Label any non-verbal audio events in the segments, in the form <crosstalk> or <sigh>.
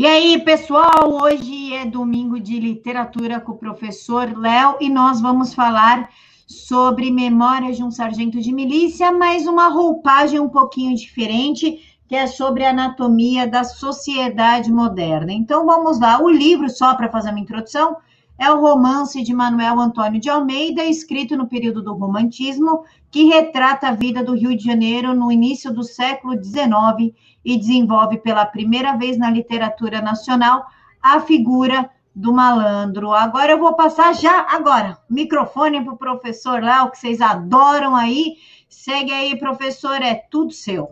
E aí, pessoal, hoje é domingo de literatura com o professor Léo e nós vamos falar sobre Memórias de um Sargento de Milícia, mas uma roupagem um pouquinho diferente, que é sobre a anatomia da sociedade moderna. Então vamos lá, o livro, só para fazer uma introdução, é o romance de Manuel Antônio de Almeida, escrito no período do Romantismo, que retrata a vida do Rio de Janeiro no início do século XIX e desenvolve pela primeira vez na literatura nacional a figura do malandro. Agora eu vou passar já, agora, microfone para o professor Léo, que vocês adoram aí. Segue aí, professor, é tudo seu.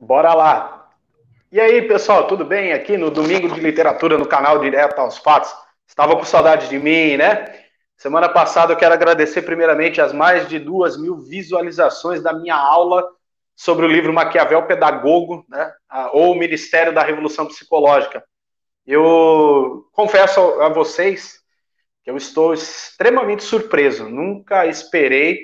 Bora lá. E aí, pessoal, tudo bem? Aqui no Domingo de Literatura, no canal Direto aos Fatos. Estava com saudade de mim, né? Semana passada eu quero agradecer primeiramente as mais de duas mil visualizações da minha aula sobre o livro Maquiavel Pedagogo, né? ou o Ministério da Revolução Psicológica. Eu confesso a vocês que eu estou extremamente surpreso. Nunca esperei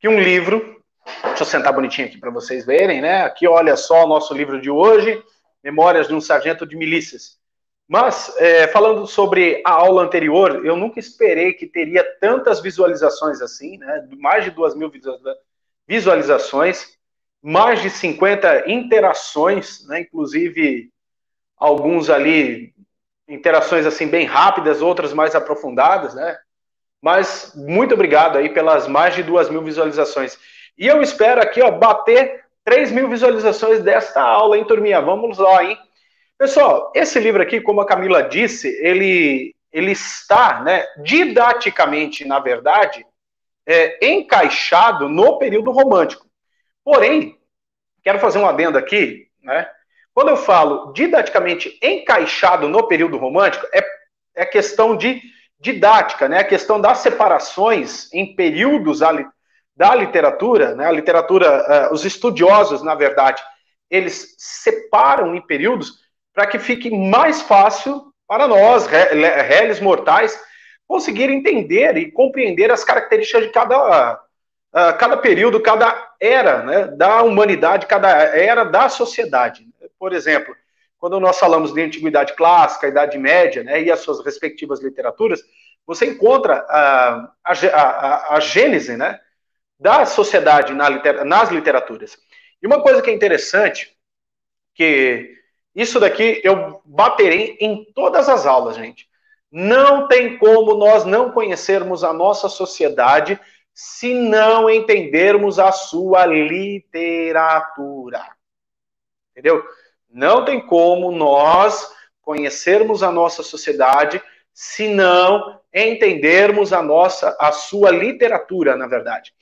que um livro. Deixa eu sentar bonitinho aqui para vocês verem, né? Aqui, olha só o nosso livro de hoje, Memórias de um Sargento de Milícias. Mas, é, falando sobre a aula anterior, eu nunca esperei que teria tantas visualizações assim, né? Mais de duas mil visualizações, mais de 50 interações, né? Inclusive, alguns ali, interações assim bem rápidas, outras mais aprofundadas, né? Mas muito obrigado aí pelas mais de duas mil visualizações. E eu espero aqui, ó, bater 3 mil visualizações desta aula, hein, turminha? Vamos lá, hein? Pessoal, esse livro aqui, como a Camila disse, ele, ele está, né, didaticamente, na verdade, é, encaixado no período romântico. Porém, quero fazer um adendo aqui, né? Quando eu falo didaticamente encaixado no período romântico, é, é questão de didática, né? A questão das separações em períodos da literatura, né? A literatura, uh, os estudiosos, na verdade, eles separam em períodos para que fique mais fácil para nós, réis mortais, conseguir entender e compreender as características de cada, uh, cada período, cada era né, da humanidade, cada era da sociedade. Por exemplo, quando nós falamos de antiguidade clássica, idade média, né, e as suas respectivas literaturas, você encontra uh, a, a, a, gênese né, da sociedade na nas literaturas. E uma coisa que é interessante, que isso daqui eu baterei em todas as aulas, gente. Não tem como nós não conhecermos a nossa sociedade se não entendermos a sua literatura. Entendeu? Não tem como nós conhecermos a nossa sociedade se não entendermos a nossa a sua literatura, na verdade.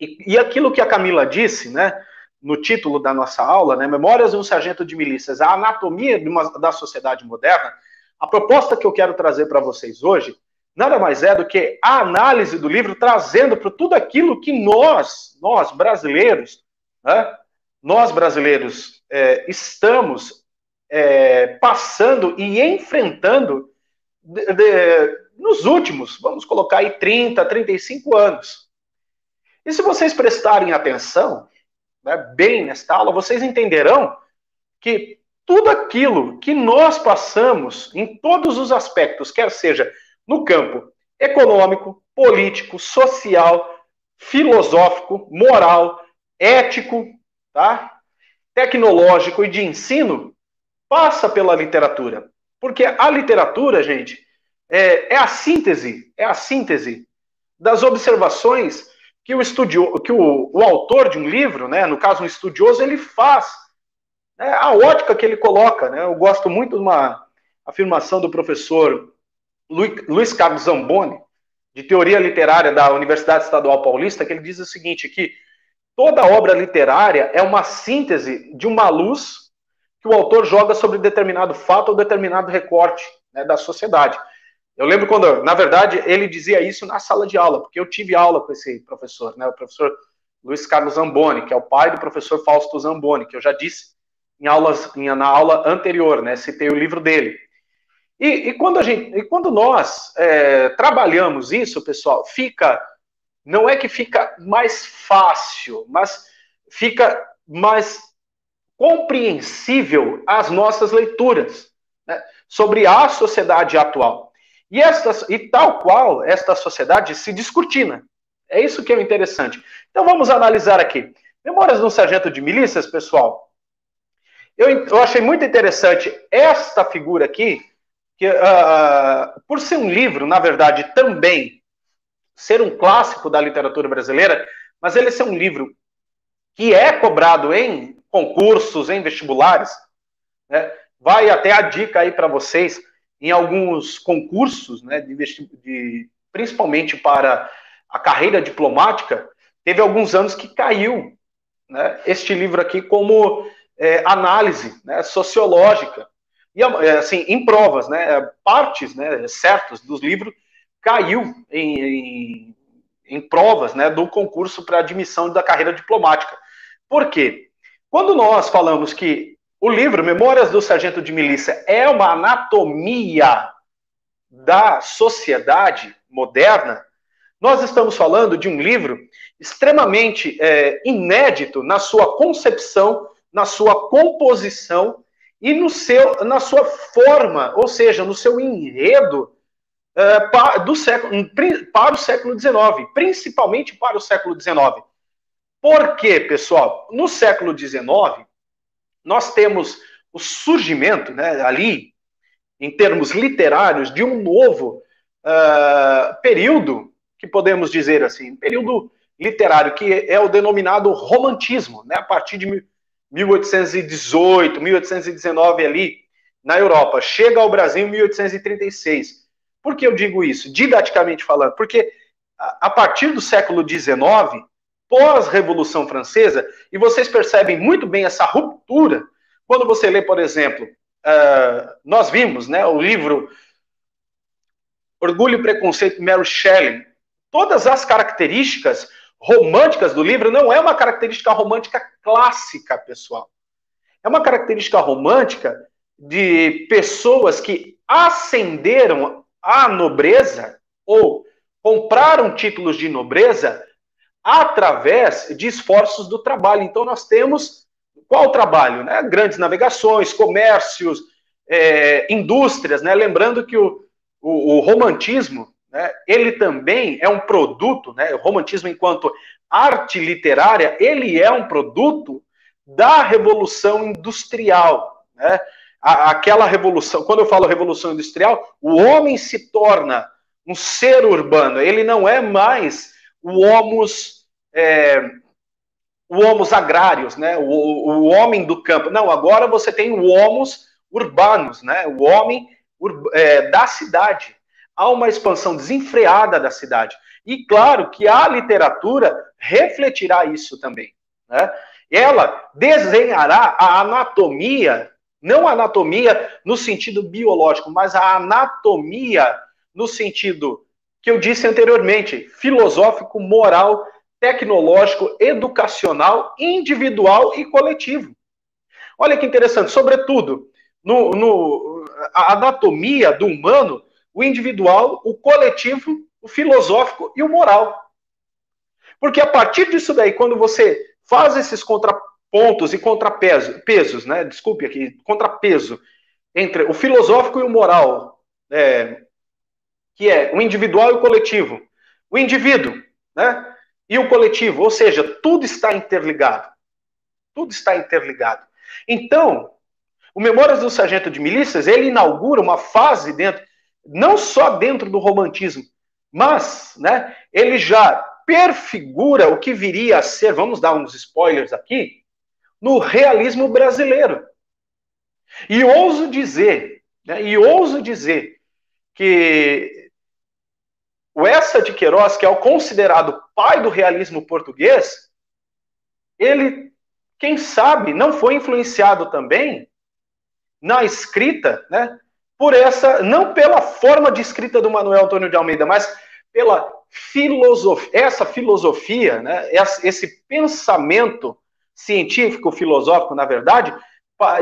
E, e aquilo que a Camila disse, né? no título da nossa aula, né, Memórias de um Sargento de Milícias, a anatomia uma, da sociedade moderna, a proposta que eu quero trazer para vocês hoje nada mais é do que a análise do livro trazendo para tudo aquilo que nós, nós brasileiros, né, nós brasileiros é, estamos é, passando e enfrentando de, de, nos últimos, vamos colocar aí 30, 35 anos. E se vocês prestarem atenção, né, bem nesta aula, vocês entenderão que tudo aquilo que nós passamos em todos os aspectos, quer seja no campo econômico, político, social, filosófico, moral, ético, tá? tecnológico e de ensino, passa pela literatura. Porque a literatura, gente, é, é a síntese, é a síntese das observações que o estudio, que o, o autor de um livro, né, no caso um estudioso, ele faz. Né, a ótica que ele coloca. Né, eu gosto muito de uma afirmação do professor Luiz Carlos Zamboni, de Teoria Literária da Universidade Estadual Paulista, que ele diz o seguinte, que toda obra literária é uma síntese de uma luz que o autor joga sobre determinado fato ou determinado recorte né, da sociedade. Eu lembro quando, na verdade, ele dizia isso na sala de aula, porque eu tive aula com esse professor, né, o professor Luiz Carlos Zamboni, que é o pai do professor Fausto Zamboni, que eu já disse em aulas, em, na aula anterior, né, citei o livro dele. E, e quando, a gente, e quando nós é, trabalhamos isso, pessoal, fica, não é que fica mais fácil, mas fica mais compreensível as nossas leituras. né, sobre a sociedade atual. E, e tal qual esta sociedade se descortina. É isso que é interessante. Então vamos analisar aqui. Memórias de um sargento de milícias, pessoal. Eu, eu achei muito interessante esta figura aqui, que uh, por ser um livro, na verdade, também ser um clássico da literatura brasileira, mas ele ser um livro que é cobrado em concursos, em vestibulares, né? vai até a dica aí para vocês em alguns concursos, né, de, de, principalmente para a carreira diplomática, teve alguns anos que caiu né, este livro aqui como é, análise né, sociológica. E, é, assim, em provas, né, partes né, certas dos livros caiu em, em, em provas né, do concurso para admissão da carreira diplomática. Por quê? Quando nós falamos que o livro Memórias do Sargento de Milícia é uma anatomia da sociedade moderna. Nós estamos falando de um livro extremamente é, inédito na sua concepção, na sua composição e no seu, na sua forma, ou seja, no seu enredo é, para, do século, para o século XIX, principalmente para o século XIX. Por quê, pessoal? No século XIX, nós temos o surgimento, né, ali, em termos literários, de um novo uh, período, que podemos dizer assim, período literário, que é o denominado romantismo, né, a partir de 1818, 1819 ali, na Europa. Chega ao Brasil em 1836. Por que eu digo isso? Didaticamente falando, porque a partir do século XIX, pós-Revolução Francesa, e vocês percebem muito bem essa ruptura quando você lê, por exemplo, uh, nós vimos né, o livro Orgulho e Preconceito, Mary Shelley, todas as características românticas do livro não é uma característica romântica clássica, pessoal. É uma característica romântica de pessoas que ascenderam à nobreza ou compraram títulos de nobreza através de esforços do trabalho. Então, nós temos qual trabalho? Né? Grandes navegações, comércios, é, indústrias. Né? Lembrando que o, o, o romantismo, né, ele também é um produto, né? o romantismo enquanto arte literária, ele é um produto da revolução industrial. Né? aquela revolução, quando eu falo revolução industrial, o homem se torna um ser urbano, ele não é mais o homos é, o homos agrários, né? O, o, homem do campo. Não, agora você tem o homos urbanos, né? O homem é, da cidade. Há uma expansão desenfreada da cidade. E claro que a literatura refletirá isso também. Né? Ela desenhará a anatomia, não a anatomia no sentido biológico, mas a anatomia no sentido que eu disse anteriormente, filosófico, moral tecnológico, educacional, individual e coletivo. Olha que interessante, sobretudo, no, no, a anatomia do humano, o individual, o coletivo, o filosófico e o moral. Porque a partir disso daí, quando você faz esses contrapontos e contrapesos, pesos, né? Desculpe aqui, contrapeso entre o filosófico e o moral, é, que é o individual e o coletivo. O indivíduo, né? e o coletivo, ou seja, tudo está interligado. Tudo está interligado. Então, o Memórias do Sargento de Milícias, ele inaugura uma fase dentro, não só dentro do romantismo, mas, né, ele já perfigura o que viria a ser, vamos dar uns spoilers aqui, no realismo brasileiro. E ouso dizer, né, e ouso dizer que o Essa de Queiroz, que é o considerado pai do realismo português, ele, quem sabe, não foi influenciado também na escrita, né, por essa, não pela forma de escrita do Manuel Antônio de Almeida, mas pela filosofia, essa filosofia, né, esse pensamento científico, filosófico, na verdade,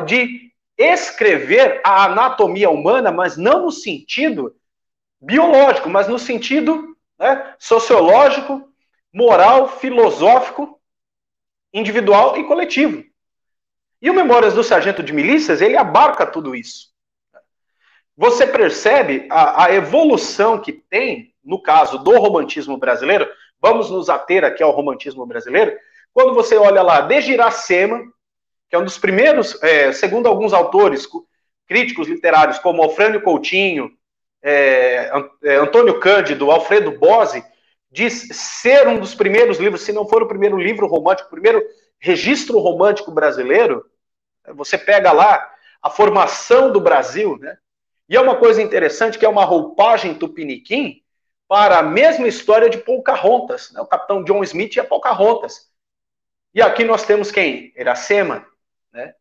de escrever a anatomia humana, mas não no sentido biológico, mas no sentido né, sociológico, moral, filosófico, individual e coletivo. E o Memórias do Sargento de Milícias, ele abarca tudo isso. Você percebe a, a evolução que tem, no caso do romantismo brasileiro, vamos nos ater aqui ao romantismo brasileiro, quando você olha lá, desde Iracema, que é um dos primeiros, é, segundo alguns autores, críticos literários, como Alfrânio Coutinho, é, é, Antônio Cândido, Alfredo Bose, diz ser um dos primeiros livros, se não for o primeiro livro romântico, o primeiro registro romântico brasileiro, você pega lá a formação do Brasil, né? E é uma coisa interessante que é uma roupagem tupiniquim para a mesma história de Pocahontas, né? o capitão John Smith a Pocahontas. E aqui nós temos quem? Iracema, né?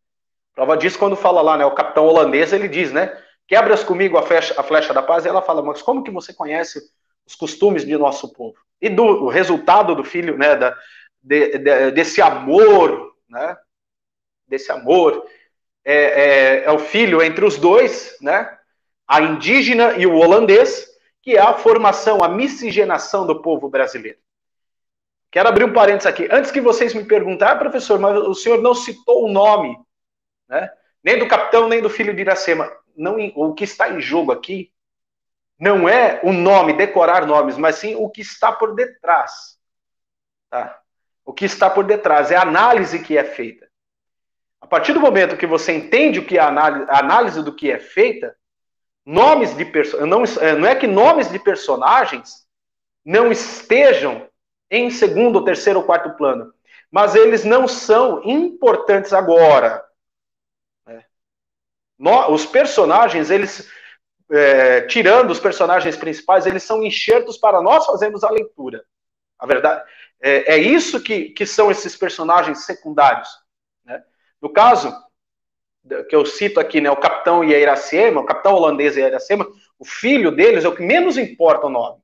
Prova disso quando fala lá, né? O capitão holandês, ele diz, né? Quebras comigo a flecha, a flecha da paz, e ela fala, mas como que você conhece os costumes de nosso povo? E do o resultado do filho, né? Da, de, de, desse amor, né? Desse amor, é, é, é o filho entre os dois, né? A indígena e o holandês, que é a formação, a miscigenação do povo brasileiro. Quero abrir um parênteses aqui. Antes que vocês me perguntem, ah, professor, mas o senhor não citou o nome, né? nem do capitão, nem do filho de Iracema. Não, o que está em jogo aqui não é o nome, decorar nomes, mas sim o que está por detrás. Tá? O que está por detrás é a análise que é feita. A partir do momento que você entende o que é a análise, a análise do que é feita, nomes de personagens, não, não é que nomes de personagens não estejam em segundo, terceiro ou quarto plano, mas eles não são importantes agora. Né? os personagens, eles, é, tirando os personagens principais, eles são enxertos para nós fazermos a leitura. A verdade é, é isso que, que são esses personagens secundários. Né? No caso que eu cito aqui, né, o capitão e a Iracema, o capitão holandês e a Iracema, o filho deles é o que menos importa o nome,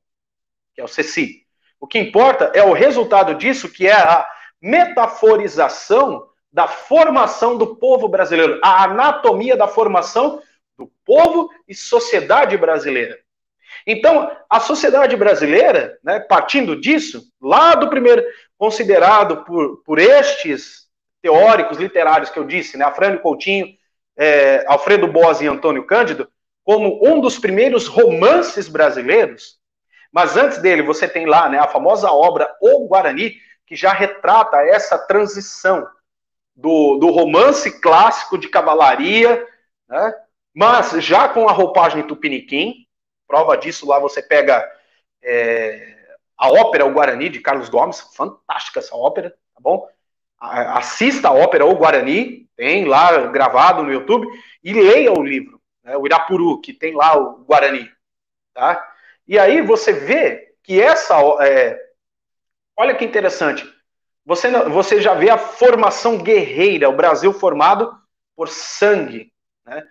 que é o Ceci. O que importa é o resultado disso, que é a metaforização da formação do povo brasileiro, a anatomia da formação do povo e sociedade brasileira. Então, a sociedade brasileira, né, partindo disso, lá do primeiro, considerado por, por estes teóricos literários que eu disse, né, Afrânio Coutinho, é, Alfredo Bose e Antônio Cândido, como um dos primeiros romances brasileiros. Mas antes dele, você tem lá né, a famosa obra O Guarani, que já retrata essa transição do, do romance clássico de cavalaria, né, mas já com a roupagem tupiniquim. Prova disso lá você pega é, a ópera O Guarani, de Carlos Gomes, fantástica essa ópera, tá bom? Assista a ópera O Guarani, tem lá gravado no YouTube, e leia o livro, né, o Irapuru, que tem lá o Guarani. Tá? E aí você vê que essa. É, olha que interessante. Você, você já vê a formação guerreira, o Brasil formado por sangue. Né?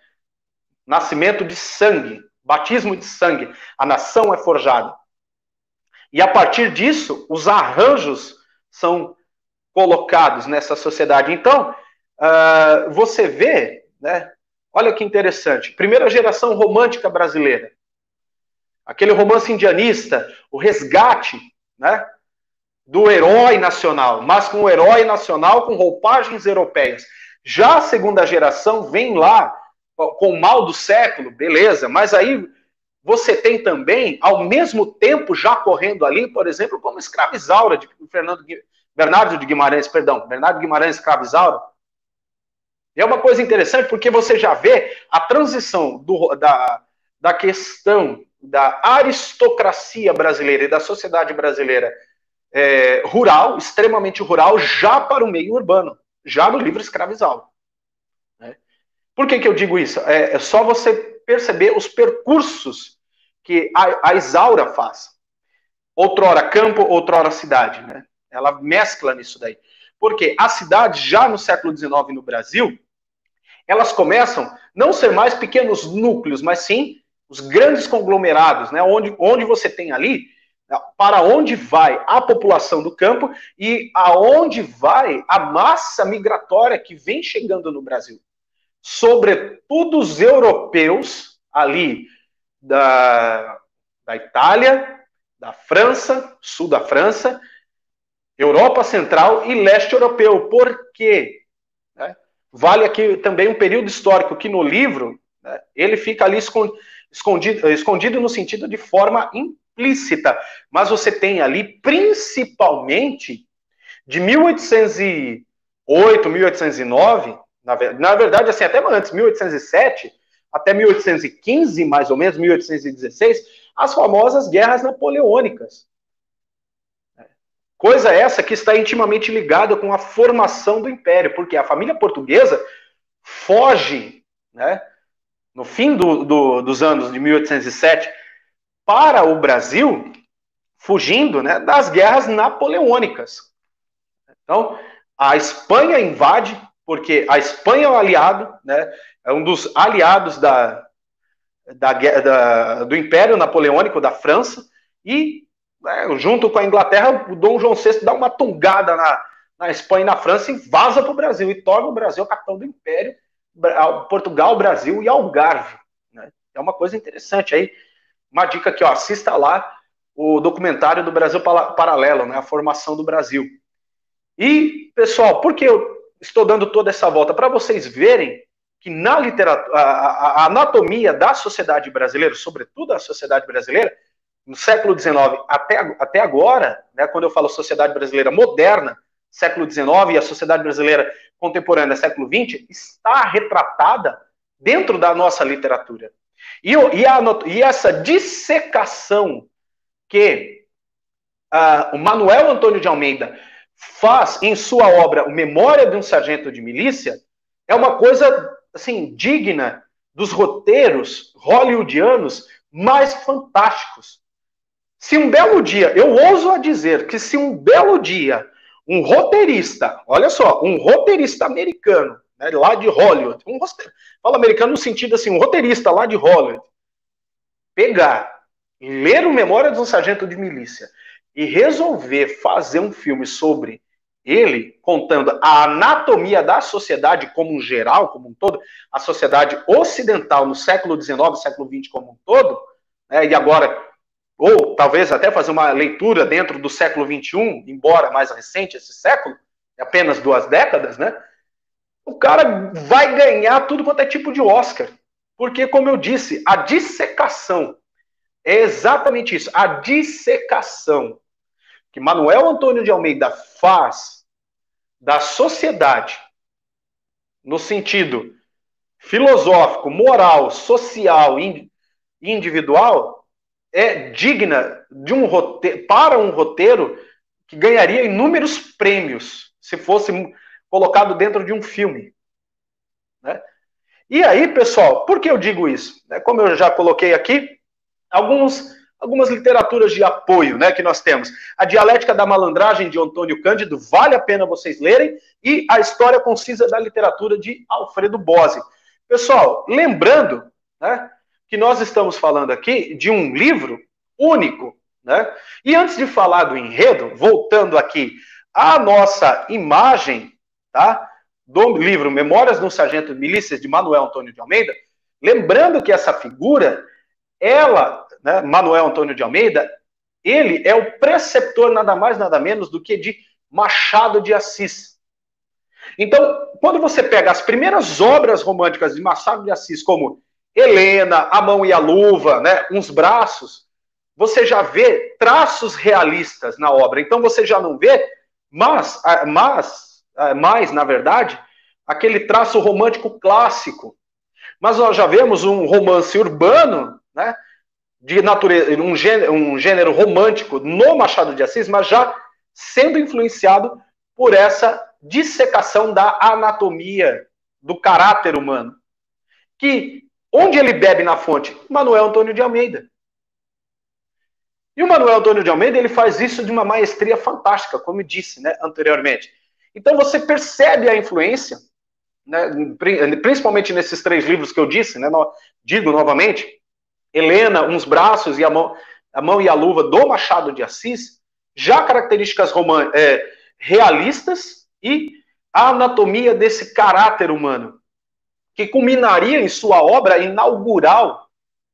Nascimento de sangue, batismo de sangue. A nação é forjada. E a partir disso, os arranjos são colocados nessa sociedade. Então, uh, você vê, né? Olha que interessante. Primeira geração romântica brasileira. Aquele romance indianista, o resgate, né? Do herói nacional, mas com o herói nacional com roupagens europeias. Já a segunda geração vem lá com o mal do século, beleza, mas aí você tem também, ao mesmo tempo, já correndo ali, por exemplo, como Escravizaura, de Fernando Bernardo de Guimarães, perdão, Bernardo Guimarães Escravizauro. E é uma coisa interessante porque você já vê a transição do, da, da questão da aristocracia brasileira e da sociedade brasileira é, rural, extremamente rural, já para o meio urbano, já no livro Escravizauro. Né? Por que, que eu digo isso? É, é só você perceber os percursos que a, a Isaura faz. Outrora campo, outrora cidade. Né? Ela mescla nisso daí. Porque as cidades, já no século XIX no Brasil, elas começam não ser mais pequenos núcleos, mas sim os grandes conglomerados, né? onde, onde você tem ali para onde vai a população do campo e aonde vai a massa migratória que vem chegando no Brasil. Sobretudo os europeus ali da, da Itália, da França, sul da França, Europa Central e Leste Europeu. Por quê? Né? Vale aqui também um período histórico que no livro Né? Ele fica ali escondido, escondido no sentido de forma implícita, mas você tem ali principalmente de 1808, 1809, na, na verdade, assim, até antes, 1807 até 1815, mais ou menos, 1816, as famosas guerras napoleônicas. Coisa essa que está intimamente ligada com a formação do império, porque a família portuguesa foge, né, no fim do, do, dos anos de 1807, para o Brasil, fugindo né, das guerras napoleônicas. Então, a Espanha invade, porque a Espanha é o aliado, né, é um dos aliados da, da, da, do Império Napoleônico da França, e né, junto com a Inglaterra, o Dom João VI dá uma tungada na, na Espanha e na França e vaza para o Brasil, e torna o Brasil capitão do Império, Portugal, Brasil e Algarve. Né? É uma coisa interessante. Aí, uma dica aqui, ó, assista lá o documentário do Brasil Paralelo, né, a formação do Brasil. E, pessoal, por que eu estou dando toda essa volta? Para vocês verem que na literatura, a, a, anatomia da sociedade brasileira, sobretudo a sociedade brasileira, no século XIX até, até agora, né, quando eu falo sociedade brasileira moderna, século XIX e a sociedade brasileira contemporânea, século XX, está retratada dentro da nossa literatura. E, e, a, e essa dissecação que uh, o Manuel Antônio de Almeida faz em sua obra O Memória de um Sargento de Milícia é uma coisa assim digna dos roteiros hollywoodianos mais fantásticos. Se um belo dia, eu ouso a dizer que se um belo dia um roteirista, olha só, um roteirista americano, né, lá de Hollywood, um fala americano no sentido assim, um roteirista lá de Hollywood, pegar, ler o Memória de um Sargento de Milícia e resolver fazer um filme sobre ele, contando a anatomia da sociedade como um geral, como um todo, a sociedade ocidental no século XIX, século XX como um todo, né, e agora, ou talvez até fazer uma leitura dentro do século XXI, embora mais recente esse século, apenas duas décadas, né? O cara vai ganhar tudo quanto é tipo de Oscar. Porque, como eu disse, a dissecação é exatamente isso, a dissecação que Manuel Antônio de Almeida faz da sociedade, no sentido filosófico, moral, social e individual, é digna de um roteiro, para um roteiro que ganharia inúmeros prêmios se fosse colocado dentro de um filme. Né? E aí, pessoal, por que eu digo isso? Como eu já coloquei aqui, alguns algumas literaturas de apoio né, que nós temos. A Dialética da Malandragem, de Antônio Cândido, vale a pena vocês lerem, e a História Concisa da Literatura, de Alfredo Bose. Pessoal, lembrando né, que nós estamos falando aqui de um livro único. Né? E antes de falar do enredo, voltando aqui à nossa imagem tá, do livro Memórias do Sargento de Milícias, de Manuel Antônio de Almeida, lembrando que essa figura, ela né, Manuel Antônio de Almeida, ele é o preceptor nada mais nada menos do que de Machado de Assis. Então, quando você pega as primeiras obras românticas de Machado de Assis, como Helena, A Mão e a Luva, né, Uns Braços, você já vê traços realistas na obra. Então você já não vê, mas, mas mais, na verdade, aquele traço romântico clássico. Mas nós já vemos um romance urbano, né, de natureza, um gênero, um gênero romântico no Machado de Assis, mas já sendo influenciado por essa dissecação da anatomia do caráter humano. Que onde ele bebe na fonte? Manuel Antônio de Almeida. E o Manuel Antônio de Almeida ele faz isso de uma maestria fantástica, como eu disse né, anteriormente. Então você percebe a influência, né, principalmente nesses três livros que eu disse, né, digo novamente, Helena, uns braços e a mão, a mão e a luva do Machado de Assis, já características é, realistas e a anatomia desse caráter humano, que culminaria em sua obra inaugural,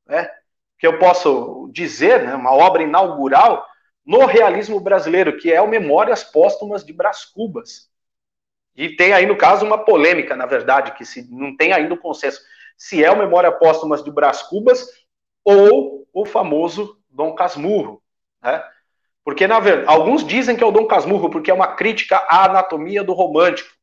né, que eu posso dizer, né, uma obra inaugural no realismo brasileiro, que é o Memórias Póstumas de Brás Cubas. E tem aí, no caso, uma polêmica, na verdade, que se não tem ainda o consenso se é o Memória Póstumas de Brás Cubas ou o famoso Dom Casmurro, né? Porque, na verdade, alguns dizem que é o Dom Casmurro porque é uma crítica à anatomia do romântico.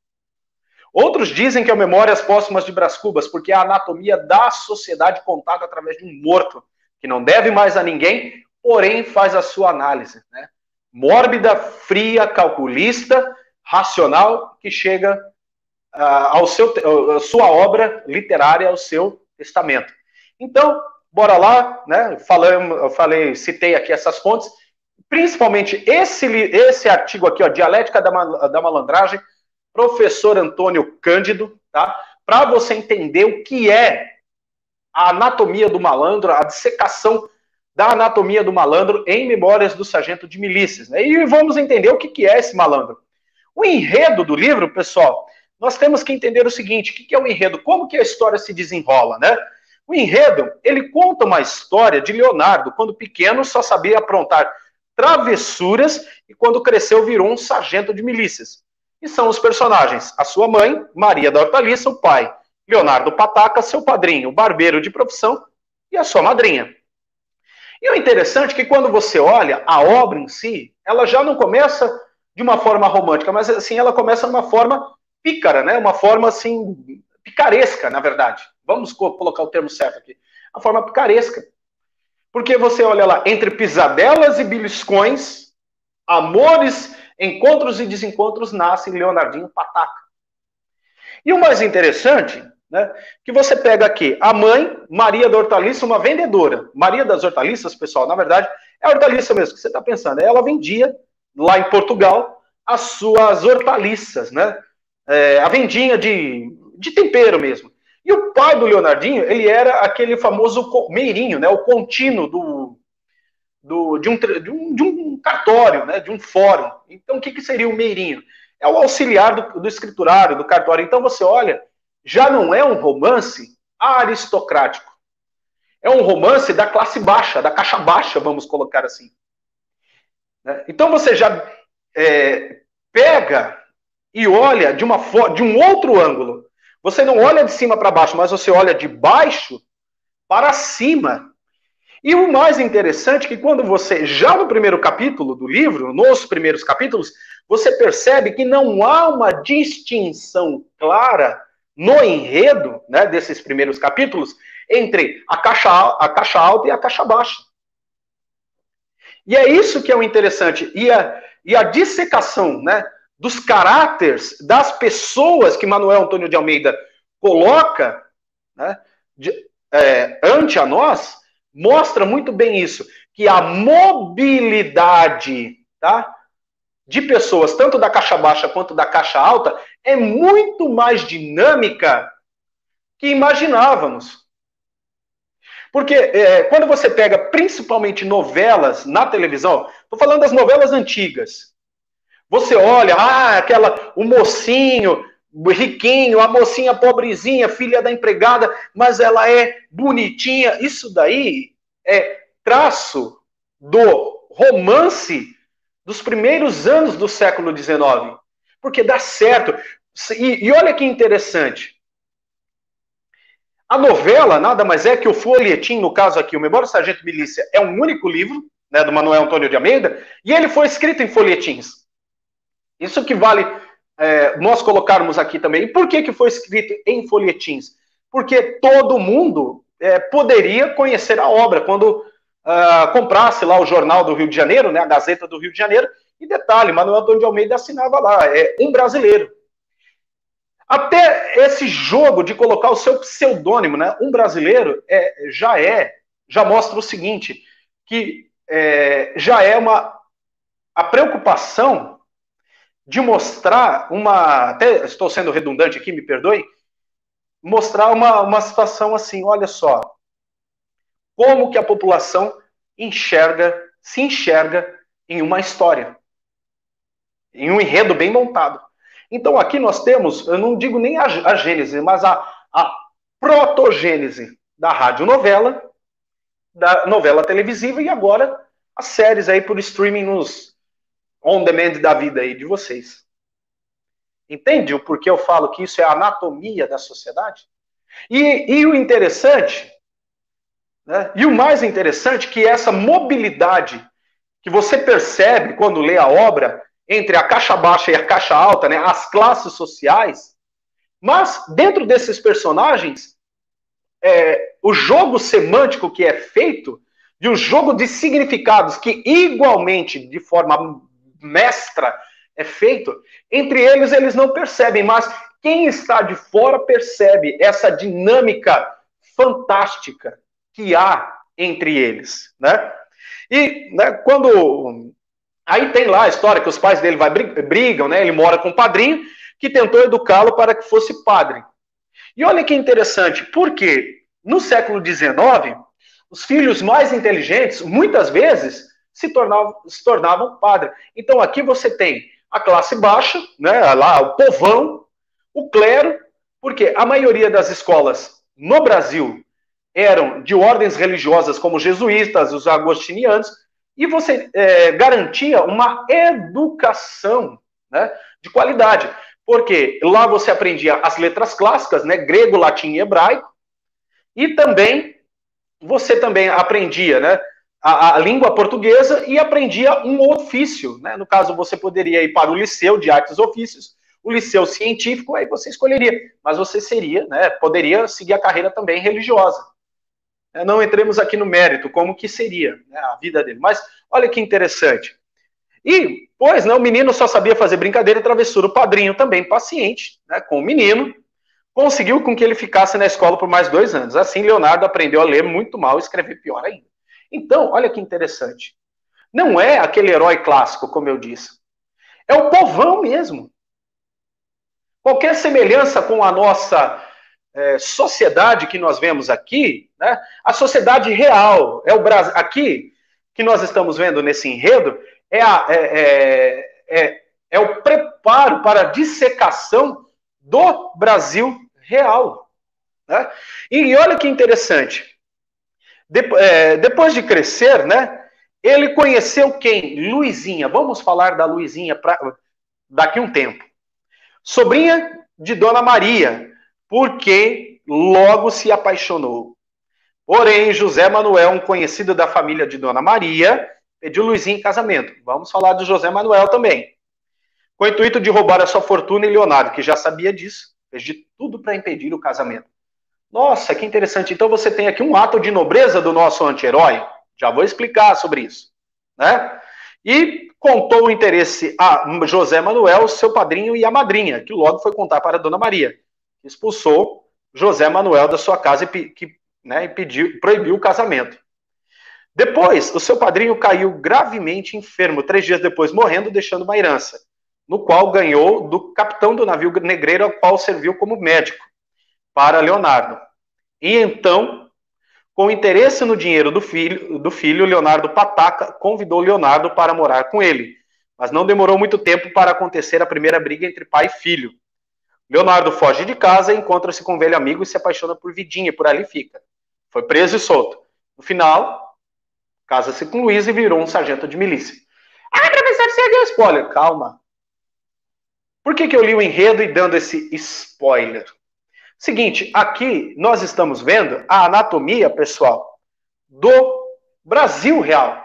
Outros dizem que é o Memórias Póstumas de Brás Cubas porque é a anatomia da sociedade contada através de um morto, que não deve mais a ninguém, porém faz a sua análise, né? Mórbida, fria, calculista, racional, que chega uh, ao seu, uh, sua obra literária, ao seu testamento. Então, bora lá, né? Eu falei, citei aqui essas fontes, principalmente esse, esse artigo aqui, ó, Dialética da, da Malandragem, professor Antônio Cândido, tá? Para você entender o que é a anatomia do malandro, a dissecação da anatomia do malandro em Memórias do Sargento de Milícias. Né? E vamos entender o que, que é esse malandro. O enredo do livro, pessoal, nós temos que entender o seguinte: o que, que é o enredo? Como que a história se desenrola, né? O enredo, ele conta uma história de Leonardo, quando pequeno só sabia aprontar travessuras e quando cresceu virou um sargento de milícias. E são os personagens: a sua mãe, Maria da Hortaliça, o pai, Leonardo Pataca, seu padrinho, barbeiro de profissão, e a sua madrinha. E o interessante é que quando você olha a obra em si, ela já não começa de uma forma romântica, mas assim, ela começa de uma forma pícara, né? Uma forma assim, picaresca, na verdade. Vamos colocar o termo certo aqui. A forma picaresca. Porque você olha lá, entre pisadelas e beliscões, amores, encontros e desencontros, nasce Leonardinho Pataca. E o mais interessante né? Que você pega aqui a mãe, Maria da Hortaliça, uma vendedora. Maria das Hortaliças, pessoal, na verdade, é a hortaliça mesmo que você está pensando. Ela vendia lá em Portugal as suas hortaliças, né? É, a vendinha de, de tempero mesmo. E o pai do Leonardinho, ele era aquele famoso meirinho, né? O contínuo do, do, de, um, de, um, de um cartório, né? De um fórum. Então, o que, que seria o meirinho? É o auxiliar do, do escriturário, do cartório. Então, você olha já não é um romance aristocrático. É um romance da classe baixa, da caixa baixa, vamos colocar assim. Né? Então você já é, pega e olha de, uma, de um outro ângulo. Você não olha de cima para baixo, mas você olha de baixo para cima. E o mais interessante é que quando você, já no primeiro capítulo do livro, nos primeiros capítulos, você percebe que não há uma distinção clara no enredo né, desses primeiros capítulos entre a caixa, a caixa alta e a caixa baixa. E é isso que é o interessante. E a, e a dissecação né, dos caráteres das pessoas que Manuel Antônio de Almeida coloca né, de, é, ante a nós mostra muito bem isso. Que a mobilidade tá, de pessoas, tanto da caixa baixa quanto da caixa alta, é muito mais dinâmica que imaginávamos. Porque é, quando você pega principalmente novelas na televisão, estou falando das novelas antigas, você olha, ah, aquela, o mocinho riquinho, a mocinha pobrezinha, filha da empregada, mas ela é bonitinha. Isso daí é traço do romance dos primeiros anos do século XIX porque dá certo. E, e olha que interessante. A novela nada mais é que o folhetim, no caso aqui, o Memória do Sargento Milícia, é um único livro, né, do Manuel Antônio de Almeida, e ele foi escrito em folhetins. Isso que vale é, nós colocarmos aqui também. Por que, que foi escrito em folhetins? Porque todo mundo é, poderia conhecer a obra quando uh, comprasse lá o jornal do Rio de Janeiro, né, a Gazeta do Rio de Janeiro, e detalhe, Manuel Antônio de Almeida assinava lá, é um brasileiro. Até esse jogo de colocar o seu pseudônimo, né, um brasileiro, é, já é, já mostra o seguinte, que é, já é uma a preocupação de mostrar uma, até estou sendo redundante aqui, me perdoe, mostrar uma, uma situação assim, olha só, como que a população enxerga, se enxerga em uma história em um enredo bem montado. Então aqui nós temos, eu não digo nem a, a gênese, mas a, a protogênese da radionovela, da novela televisiva e agora as séries aí por streaming nos on-demand da vida aí de vocês. Entende o porquê eu falo que isso é a anatomia da sociedade? E, e o interessante, né, e o mais interessante, que essa mobilidade que você percebe quando lê a obra entre a caixa baixa e a caixa alta, né, as classes sociais, mas dentro desses personagens, é, o jogo semântico que é feito e o jogo de significados que igualmente, de forma mestra, é feito, entre eles eles não percebem, mas quem está de fora percebe essa dinâmica fantástica que há entre eles, né? E né, quando aí tem lá a história que os pais dele vai, brigam, né? Ele mora com um padrinho que tentou educá-lo para que fosse padre. E olha que interessante, porque no século XIX os filhos mais inteligentes muitas vezes se tornavam, se tornavam padre. Então aqui você tem a classe baixa, né? Lá o povão, o clero, porque a maioria das escolas no Brasil eram de ordens religiosas como jesuítas, os agostinianos, e você é, garantia uma educação né, de qualidade, porque lá você aprendia as letras clássicas, né, grego, latim e hebraico, e também você também aprendia né, a, a, língua portuguesa e aprendia um ofício. Né? No caso, você poderia ir para o liceu de artes ofícios, o liceu científico, aí você escolheria, mas você seria, né, poderia seguir a carreira também religiosa. É, não entremos aqui no mérito, como que seria né, a vida dele. Mas olha que interessante. E, pois, né, o menino só sabia fazer brincadeira e travessura. O padrinho também, paciente né, com o menino, conseguiu com que ele ficasse na escola por mais dois anos. Assim, Leonardo aprendeu a ler muito mal e escrever pior ainda. Então, olha que interessante. Não é aquele herói clássico, como eu disse. É o povão mesmo. Qualquer semelhança com a nossa é, sociedade que nós vemos aqui, né, a sociedade real, é o Brasil. Aqui, que nós estamos vendo nesse enredo, é, a, é, é, é, é o preparo para a dissecação do Brasil real. Né? E olha que interessante. De, é, depois de crescer, né, ele conheceu quem? Luizinha. Vamos falar da Luizinha pra, daqui um tempo. Sobrinha de Dona Maria, porque logo se apaixonou. Porém, José Manuel, um conhecido da família de Dona Maria, pediu Luizinho em casamento. Vamos falar do José Manuel também. Com o intuito de roubar a sua fortuna, Leonardo, que já sabia disso, fez de tudo para impedir o casamento. Nossa, que interessante. Então você tem aqui um ato de nobreza do nosso anti-herói. Já vou explicar sobre isso. Né? E contou o interesse a José Manuel, seu padrinho e a madrinha, que logo foi contar para a Dona Maria expulsou José Manuel da sua casa e, que, né, pediu, proibiu o casamento. Depois, o seu padrinho caiu gravemente enfermo, três dias depois morrendo, deixando uma herança, no qual ganhou do capitão do navio negreiro, ao qual serviu como médico para Leonardo. E então, com interesse no dinheiro do filho, do filho, Leonardo Pataca convidou Leonardo para morar com ele. Mas não demorou muito tempo para acontecer a primeira briga entre pai e filho. Leonardo foge de casa, encontra-se com um velho amigo e se apaixona por Vidinha, e por ali fica. Foi preso e solto. No final, casa-se com Luiz e virou um sargento de milícia. Ah, professor, você deu spoiler. Calma. Por que, que eu li o enredo e dando esse spoiler? Seguinte, aqui nós estamos vendo a anatomia, pessoal, do Brasil real.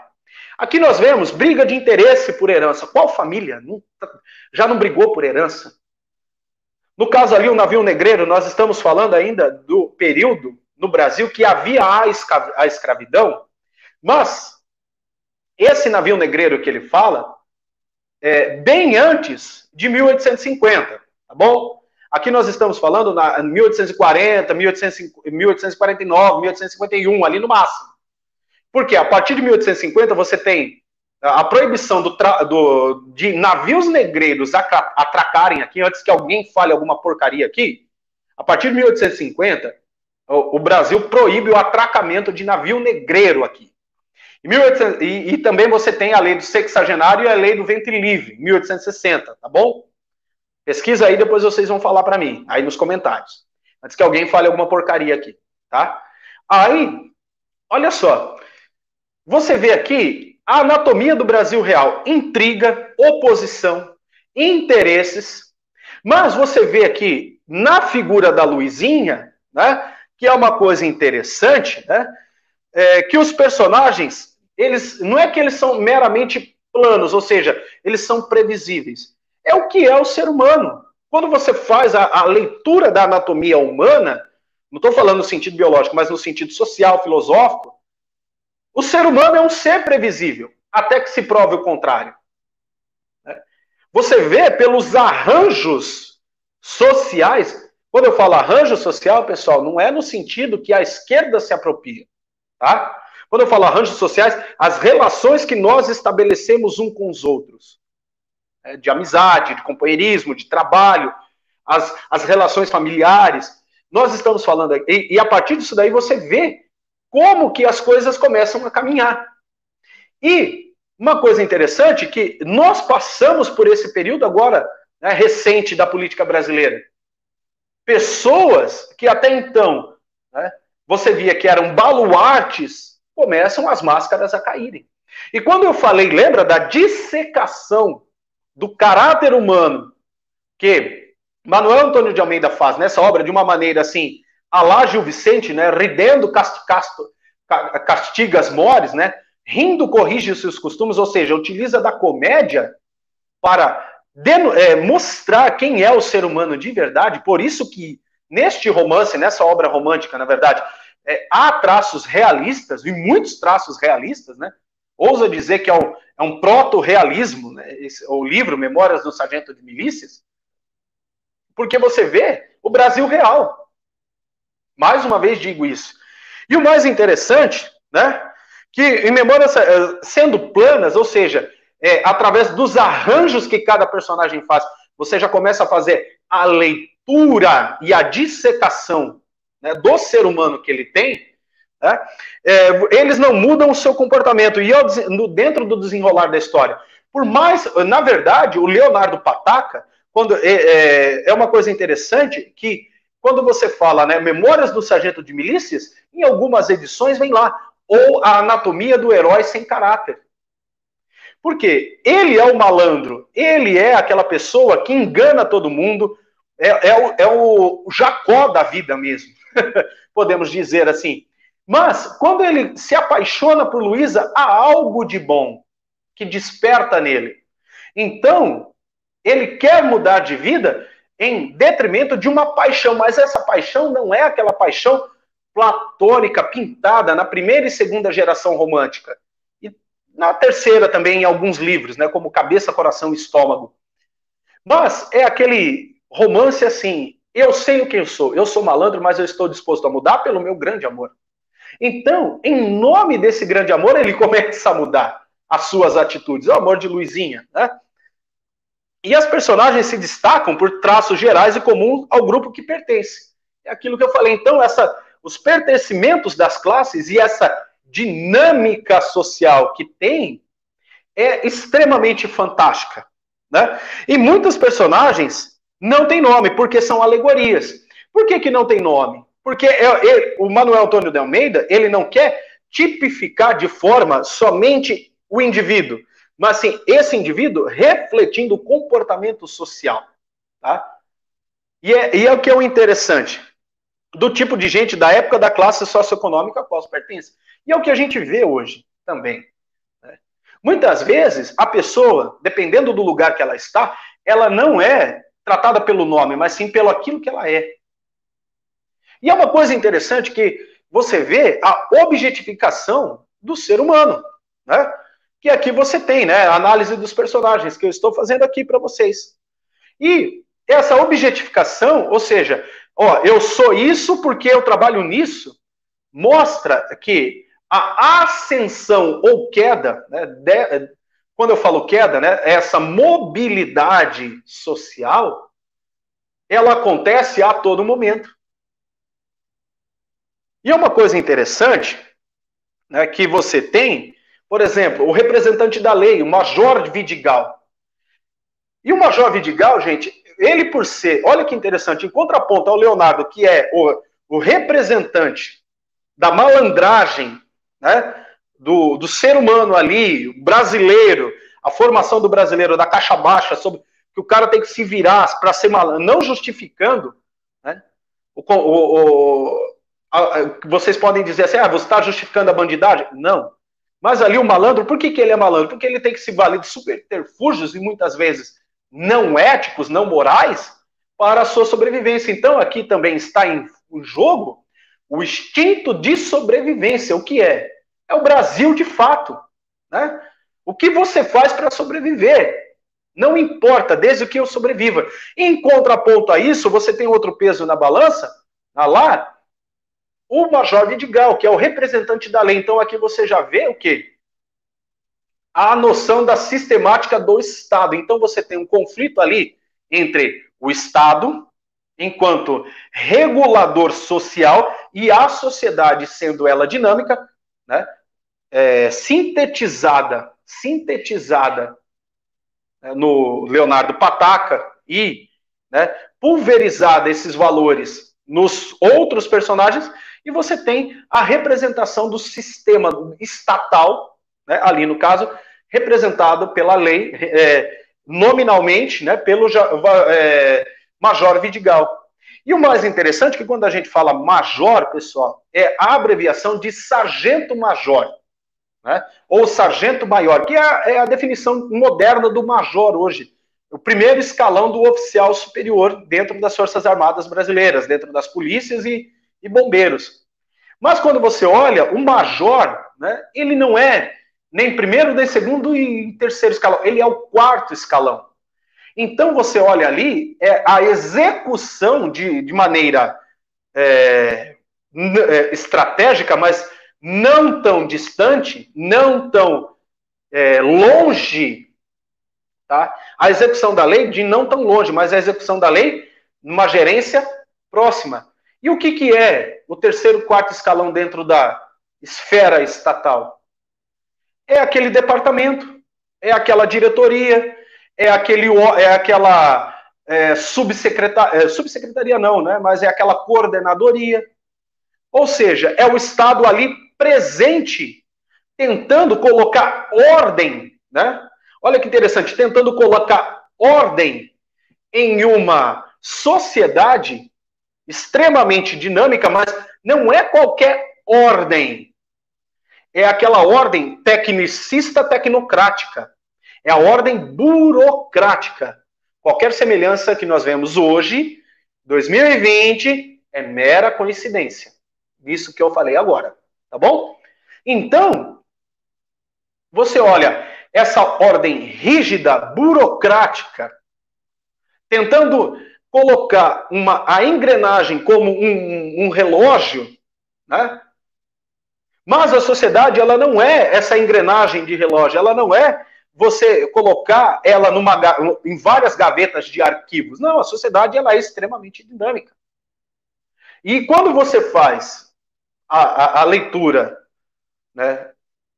Aqui nós vemos briga de interesse por herança. Qual família já não brigou por herança? No caso ali, o navio negreiro, nós estamos falando ainda do período no Brasil que havia a escravidão, mas esse navio negreiro que ele fala é bem antes de 1850, tá bom? Aqui nós estamos falando na 1840, 1849, 1851, ali no máximo. Porque a partir de 1850 você tem a proibição do, do, de navios negreiros atracarem aqui, antes que alguém fale alguma porcaria aqui, a partir de 1850, o, o Brasil proíbe o atracamento de navio negreiro aqui. E, 1800, e, e, também você tem a lei do sexagenário e a lei do ventre livre, 1860, tá bom? Pesquisa aí, depois vocês vão falar para mim, aí nos comentários. Antes que alguém fale alguma porcaria aqui, tá? Aí, olha só. Você vê aqui a anatomia do Brasil real, intriga, oposição, interesses. Mas você vê aqui, na figura da Luizinha, né? Que é uma coisa interessante, né? É, que os personagens, eles não é que eles são meramente planos, ou seja, eles são previsíveis. É o que é o ser humano. Quando você faz a, a leitura da anatomia humana, não estou falando no sentido biológico, mas no sentido social, filosófico, o ser humano é um ser previsível, até que se prove o contrário. Né? Você vê pelos arranjos sociais, quando eu falo arranjo social, pessoal, não é no sentido que a esquerda se apropria, tá? Quando eu falo arranjos sociais, as relações que nós estabelecemos um com os outros? De amizade, de companheirismo, de trabalho, as, as relações familiares, nós estamos falando, e, e a partir disso daí você vê como que as coisas começam a caminhar. E uma coisa interessante que nós passamos por esse período agora né, recente da política brasileira. Pessoas que até então né, você via que eram baluartes, começam as máscaras a caírem. E quando eu falei, lembra da dissecação do caráter humano que Manuel Antônio de Almeida faz nessa obra de uma maneira assim, a lá Gil Vicente, né, ridendo cast, casto, castiga as mores, né, rindo corrige os seus costumes, ou seja, utiliza da comédia para é, mostrar quem é o ser humano de verdade, por isso que neste romance, nessa obra romântica, na verdade, é, há traços realistas, e muitos traços realistas, né, ousa dizer que é um, é um proto-realismo, né, o livro Memórias do Sargento de Milícias, porque você vê o Brasil real. Mais uma vez digo isso. E o mais interessante, né, que em memórias eh, sendo planas, ou seja, é, através dos arranjos que cada personagem faz, você já começa a fazer a leitura e a dissecação né, do ser humano que ele tem, né, é, eles não mudam o seu comportamento. E eu, no, dentro do desenrolar da história, por mais, na verdade, o Leonardo Pataca, quando é, é, é uma coisa interessante que quando você fala, né, Memórias do Sargento de Milícias, em algumas edições vem lá, ou a anatomia do herói sem caráter. Porque ele é o malandro, ele é aquela pessoa que engana todo mundo, é, é, o, é o Jacó da vida mesmo, <laughs> podemos dizer assim. Mas, quando ele se apaixona por Luísa, há algo de bom que desperta nele. Então, ele quer mudar de vida em detrimento de uma paixão, mas essa paixão não é aquela paixão platônica pintada na primeira e segunda geração romântica. E na terceira também em alguns livros, né, como Cabeça, Coração e Estômago. Mas é aquele romance assim, eu sei o que eu sou, eu sou malandro, mas eu estou disposto a mudar pelo meu grande amor. Então, em nome desse grande amor, ele começa a mudar as suas atitudes. É o amor de Luizinha, né? E as personagens se destacam por traços gerais e comuns ao grupo que pertence. É aquilo que eu falei. Então, essa, os pertencimentos das classes e essa dinâmica social que tem é extremamente fantástica. Né? E muitos personagens não têm nome, porque são alegorias. Por que, que não tem nome? Porque é, é, o Manuel Antônio de Almeida ele não quer tipificar de forma somente o indivíduo, mas assim, esse indivíduo refletindo o comportamento social. Tá? E, é, e é o que é o interessante do tipo de gente da época da classe socioeconômica a qual se pertence. E é o que a gente vê hoje também. Né? Muitas vezes, a pessoa, dependendo do lugar que ela está, ela não é tratada pelo nome, mas sim pelo aquilo que ela é. E é uma coisa interessante que você vê a objetificação do ser humano. Né? que aqui você tem, né? A análise dos personagens que eu estou fazendo aqui para vocês. E essa objetificação, ou seja, ó, eu sou isso porque eu trabalho nisso, mostra que a ascensão ou queda, né, de, quando eu falo queda, né, essa mobilidade social, ela acontece a todo momento. E é uma coisa interessante né, que você tem por exemplo, o representante da lei, o Major Vidigal. E o Major Vidigal, gente, ele por ser, olha que interessante, em contraponto ao Leonardo, que é o, o representante da malandragem, né, do, do ser humano ali, brasileiro, a formação do brasileiro da caixa baixa, sobre que o cara tem que se virar para ser malandro, não justificando né, o, o, a, vocês podem dizer assim, ah, você está justificando a bandidagem? Não. Mas ali o malandro, por que, que ele é malandro? Porque ele tem que se valer de superterfúgios e muitas vezes não éticos, não morais, para a sua sobrevivência. Então aqui também está em jogo o instinto de sobrevivência. O que é? É o Brasil de fato. Né? O que você faz para sobreviver? Não importa, desde que eu sobreviva. Em contraponto a isso, você tem outro peso na balança, lá, o Major Vidigal, que é o representante da lei. Então aqui você já vê o quê? A noção da sistemática do Estado. Então você tem um conflito ali entre o Estado, enquanto regulador social, e a sociedade, sendo ela dinâmica, né, é, sintetizada, sintetizada né, no Leonardo Pataca e né, pulverizada esses valores nos outros personagens, e você tem a representação do sistema estatal, né, ali no caso, representado pela lei, é, nominalmente, né, pelo é, Major Vidigal. E o mais interessante é que quando a gente fala major, pessoal, é a abreviação de sargento-major, né, ou sargento maior, que é a, é a definição moderna do major hoje o primeiro escalão do oficial superior dentro das Forças Armadas Brasileiras, dentro das polícias e, e bombeiros. Mas quando você olha, o major, né, ele não é nem primeiro, nem segundo e terceiro escalão, ele é o quarto escalão. Então você olha ali, é a execução de, de maneira é, é, estratégica, mas não tão distante, não tão é, longe, tá? A execução da lei de não tão longe, mas a execução da lei numa gerência próxima. E o que, que é o terceiro, quarto escalão dentro da esfera estatal? É aquele departamento, é aquela diretoria, é, aquele, é aquela é, subsecretaria, é, subsecretaria não, né? Mas é aquela coordenadoria. Ou seja, é o Estado ali presente, tentando colocar ordem, né? Olha que interessante, tentando colocar ordem em uma sociedade extremamente dinâmica, mas não é qualquer ordem. É aquela ordem tecnicista tecnocrática. É a ordem burocrática. Qualquer semelhança que nós vemos hoje, 2020, é mera coincidência. Isso que eu falei agora, tá bom? Então, você olha essa ordem rígida, burocrática, tentando colocar uma, a engrenagem como um, um relógio, né? Mas a sociedade, ela não é essa engrenagem de relógio, ela não é você colocar ela numa, em várias gavetas de arquivos. Não, a sociedade ela é extremamente dinâmica. E quando você faz a, a, a leitura né,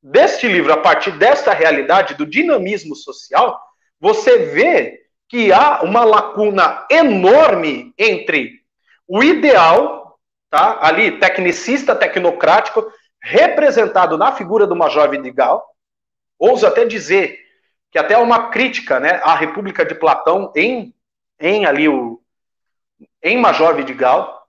deste livro a partir desta realidade do dinamismo social, você vê que há uma lacuna enorme entre o ideal, tá? Ali, tecnicista, tecnocrático, representado na figura do Major Vidigal, ouso até dizer que até uma crítica, né, à República de Platão em, em ali o em Major Vidigal,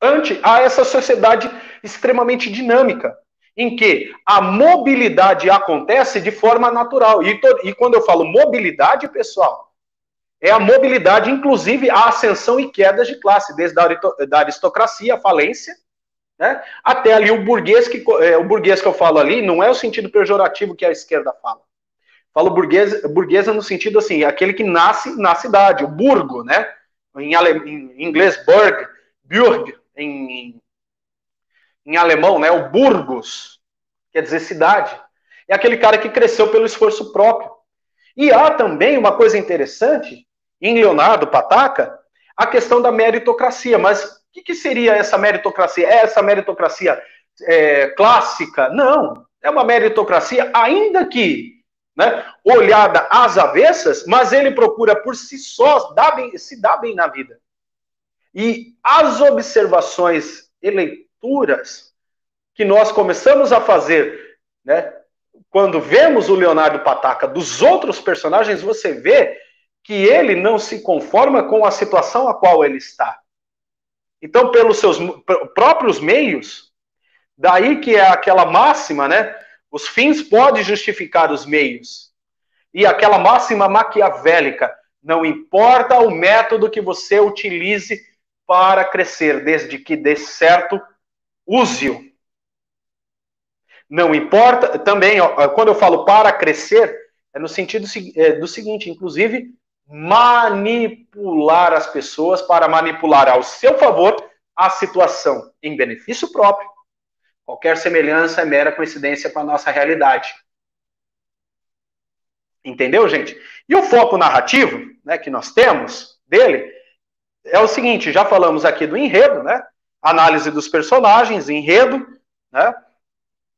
ante a essa sociedade extremamente dinâmica, em que a mobilidade acontece de forma natural. E, to, e quando eu falo mobilidade, pessoal, é a mobilidade, inclusive a ascensão e quedas de classe, desde a aristocracia, a falência, né, até ali o burguês, que, é, o burguês que eu falo ali, não é o sentido pejorativo que a esquerda fala. Falo burguês, burguesa no sentido assim, aquele que nasce na cidade, o burgo, né? Em, em inglês, burg, burg, em, em alemão, né? O burgos, quer dizer cidade. É aquele cara que cresceu pelo esforço próprio. E há também uma coisa interessante, em Leonardo Pataca a questão da meritocracia. Mas o que, que seria essa meritocracia? É essa meritocracia é, clássica? Não. É uma meritocracia, ainda que né, olhada às avessas, mas ele procura por si só dar bem, se dar bem na vida. E as observações e leituras que nós começamos a fazer, né, quando vemos o Leonardo Pataca dos outros personagens, você vê que ele não se conforma com a situação a qual ele está. Então, pelos seus próprios meios, daí que é aquela máxima, né? Os fins podem justificar os meios. E aquela máxima maquiavélica, não importa o método que você utilize para crescer, desde que dê certo, use-o. Não importa, também, ó, quando eu falo para crescer, é no sentido é, do seguinte, inclusive, manipular as pessoas para manipular ao seu favor a situação em benefício próprio. Qualquer semelhança é mera coincidência com a nossa realidade. Entendeu, gente? E o foco narrativo né, que nós temos dele é o seguinte: já falamos aqui do enredo, né? Análise dos personagens, enredo, né?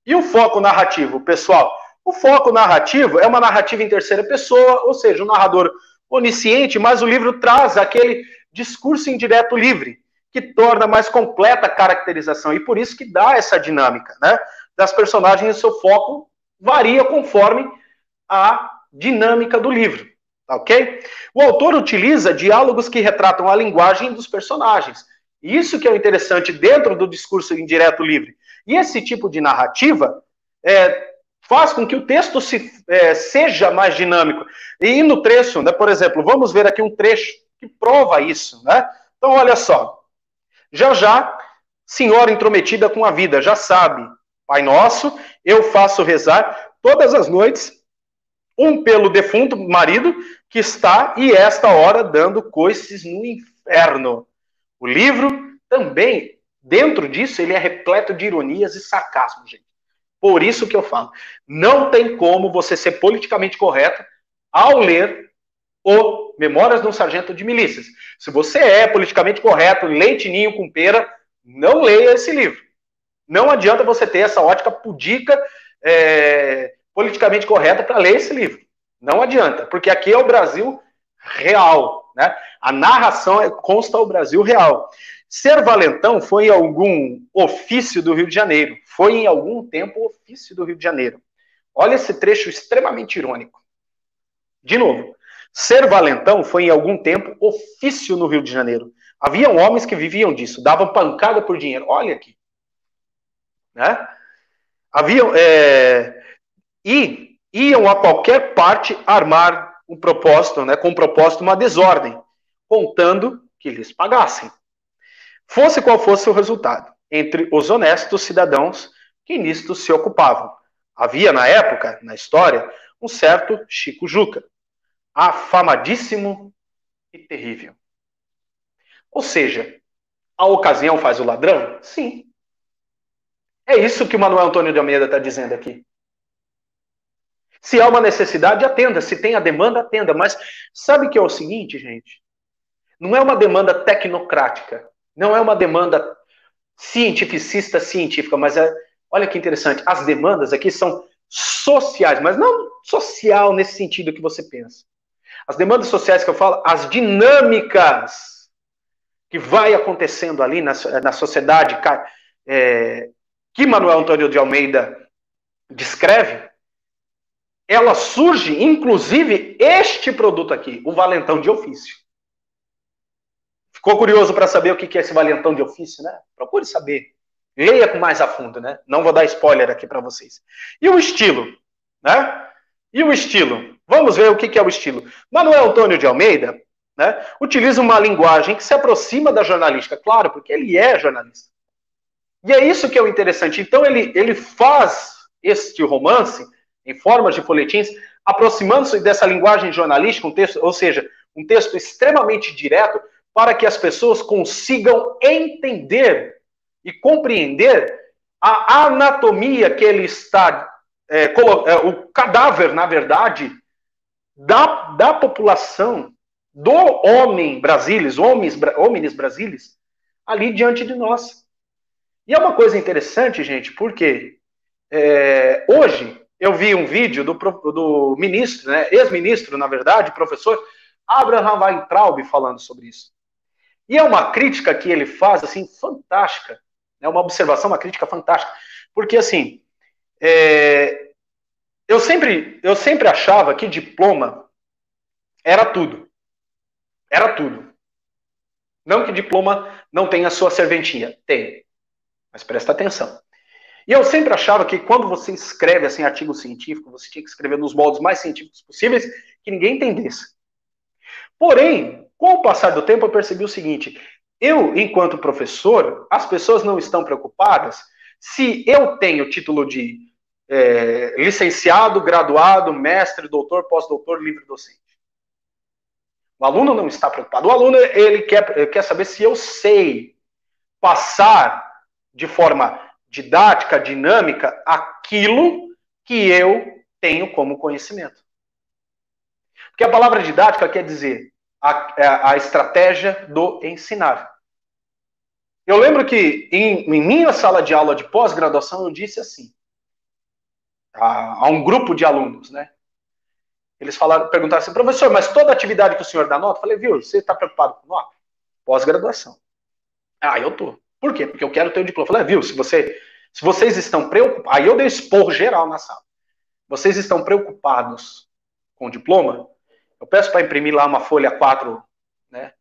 E o foco narrativo, pessoal? O foco narrativo é uma narrativa em terceira pessoa, ou seja, o um narrador onisciente, mas o livro traz aquele discurso indireto livre, que torna mais completa a caracterização, e por isso que dá essa dinâmica, né? Das personagens, o seu foco varia conforme a dinâmica do livro, ok? O autor utiliza diálogos que retratam a linguagem dos personagens. Isso que é o interessante dentro do discurso indireto livre. E esse tipo de narrativa é, faz com que o texto se, é, seja mais dinâmico. E no trecho, né, por exemplo, vamos ver aqui um trecho que prova isso. Né? Então, olha só. Já já, senhora intrometida com a vida, já sabe. Pai nosso, eu faço rezar todas as noites, um pelo defunto marido que está e esta hora dando coices no inferno. O livro também, dentro disso, ele é repleto de ironias e sarcasmo, gente. Por isso que eu falo, não tem como você ser politicamente correto ao ler o Memórias de um Sargento de Milícias. Se você é politicamente correto, leitinho com pera, não leia esse livro. Não adianta você ter essa ótica pudica, é, politicamente correta para ler esse livro. Não adianta, porque aqui é o Brasil real, né? A narração é, consta o Brasil real. Ser valentão foi em algum ofício do Rio de Janeiro. Foi em algum tempo ofício do Rio de Janeiro. Olha esse trecho extremamente irônico. De novo, ser valentão foi em algum tempo ofício no Rio de Janeiro. Haviam homens que viviam disso, davam pancada por dinheiro. Olha aqui. Né? Haviam, é, e iam a qualquer parte armar um propósito, né, com um propósito, uma desordem, contando que lhes pagassem fosse qual fosse o resultado, entre os honestos cidadãos que nisto se ocupavam. Havia, na época, na história, um certo Chico Juca, afamadíssimo e terrível. Ou seja, a ocasião faz o ladrão? Sim. É isso que o Manuel Antônio de Almeida está dizendo aqui. Se há uma necessidade, atenda. Se tem a demanda, atenda. Mas sabe que é o seguinte, gente? Não é uma demanda tecnocrática. Não é uma demanda cientificista científica, mas é, olha que interessante, as demandas aqui são sociais, mas não social nesse sentido que você pensa. As demandas sociais que eu falo, as dinâmicas que vai acontecendo ali na, na sociedade é, que Manuel Antônio de Almeida descreve, ela surge, inclusive, este produto aqui, o valentão de ofício. Ficou curioso para saber o que é esse valentão de ofício, né? Procure saber. Leia com mais a fundo, né? Não vou dar spoiler aqui para vocês. E o estilo, né? E o estilo? Vamos ver o que é o estilo. Manuel Antônio de Almeida né, utiliza uma linguagem que se aproxima da jornalística, claro, porque ele é jornalista. E é isso que é o interessante. Então, ele, ele faz este romance em formas de folhetins, aproximando-se dessa linguagem jornalística, um texto, ou seja, um texto extremamente direto, para que as pessoas consigam entender e compreender a anatomia que ele está, é, é, o cadáver, na verdade, da, da população, do homem brasilis, homens, homens brasilis, ali diante de nós. E é uma coisa interessante, gente, porque é, hoje eu vi um vídeo do, do ministro, né, ex-ministro, na verdade, professor Abraham Weintraub falando sobre isso. E é uma crítica que ele faz, assim, fantástica. É uma observação, uma crítica fantástica. Porque, assim, é, eu, sempre, eu sempre achava que diploma era tudo. Era tudo. Não que diploma não tenha sua serventia. Tem. Mas presta atenção. E eu sempre achava que quando você escreve assim artigo científico, você tinha que escrever nos moldes mais científicos possíveis, que ninguém entendesse. Porém, com o passar do tempo, eu percebi o seguinte: eu, enquanto professor, as pessoas não estão preocupadas se eu tenho título de é, licenciado, graduado, mestre, doutor, pós-doutor, livre docente. O aluno não está preocupado. O aluno ele quer, quer saber se eu sei passar de forma didática, dinâmica, aquilo que eu tenho como conhecimento. Porque a palavra didática quer dizer a, é, a estratégia do ensinar. Eu lembro que em, em minha sala de aula de pós-graduação eu disse assim a, a, um grupo de alunos, né? Eles falaram, perguntaram assim, professor, mas toda atividade que o senhor dá nota? Eu falei, viu, você está preocupado com nota? Pós-graduação. Ah, eu tô. Por quê? Porque eu quero ter o diploma. Eu falei, ah, viu, se, você, se vocês estão preocupados. Aí eu dei esporro geral na sala. Vocês estão preocupados com o diploma? Eu peço para imprimir lá uma folha 4, né?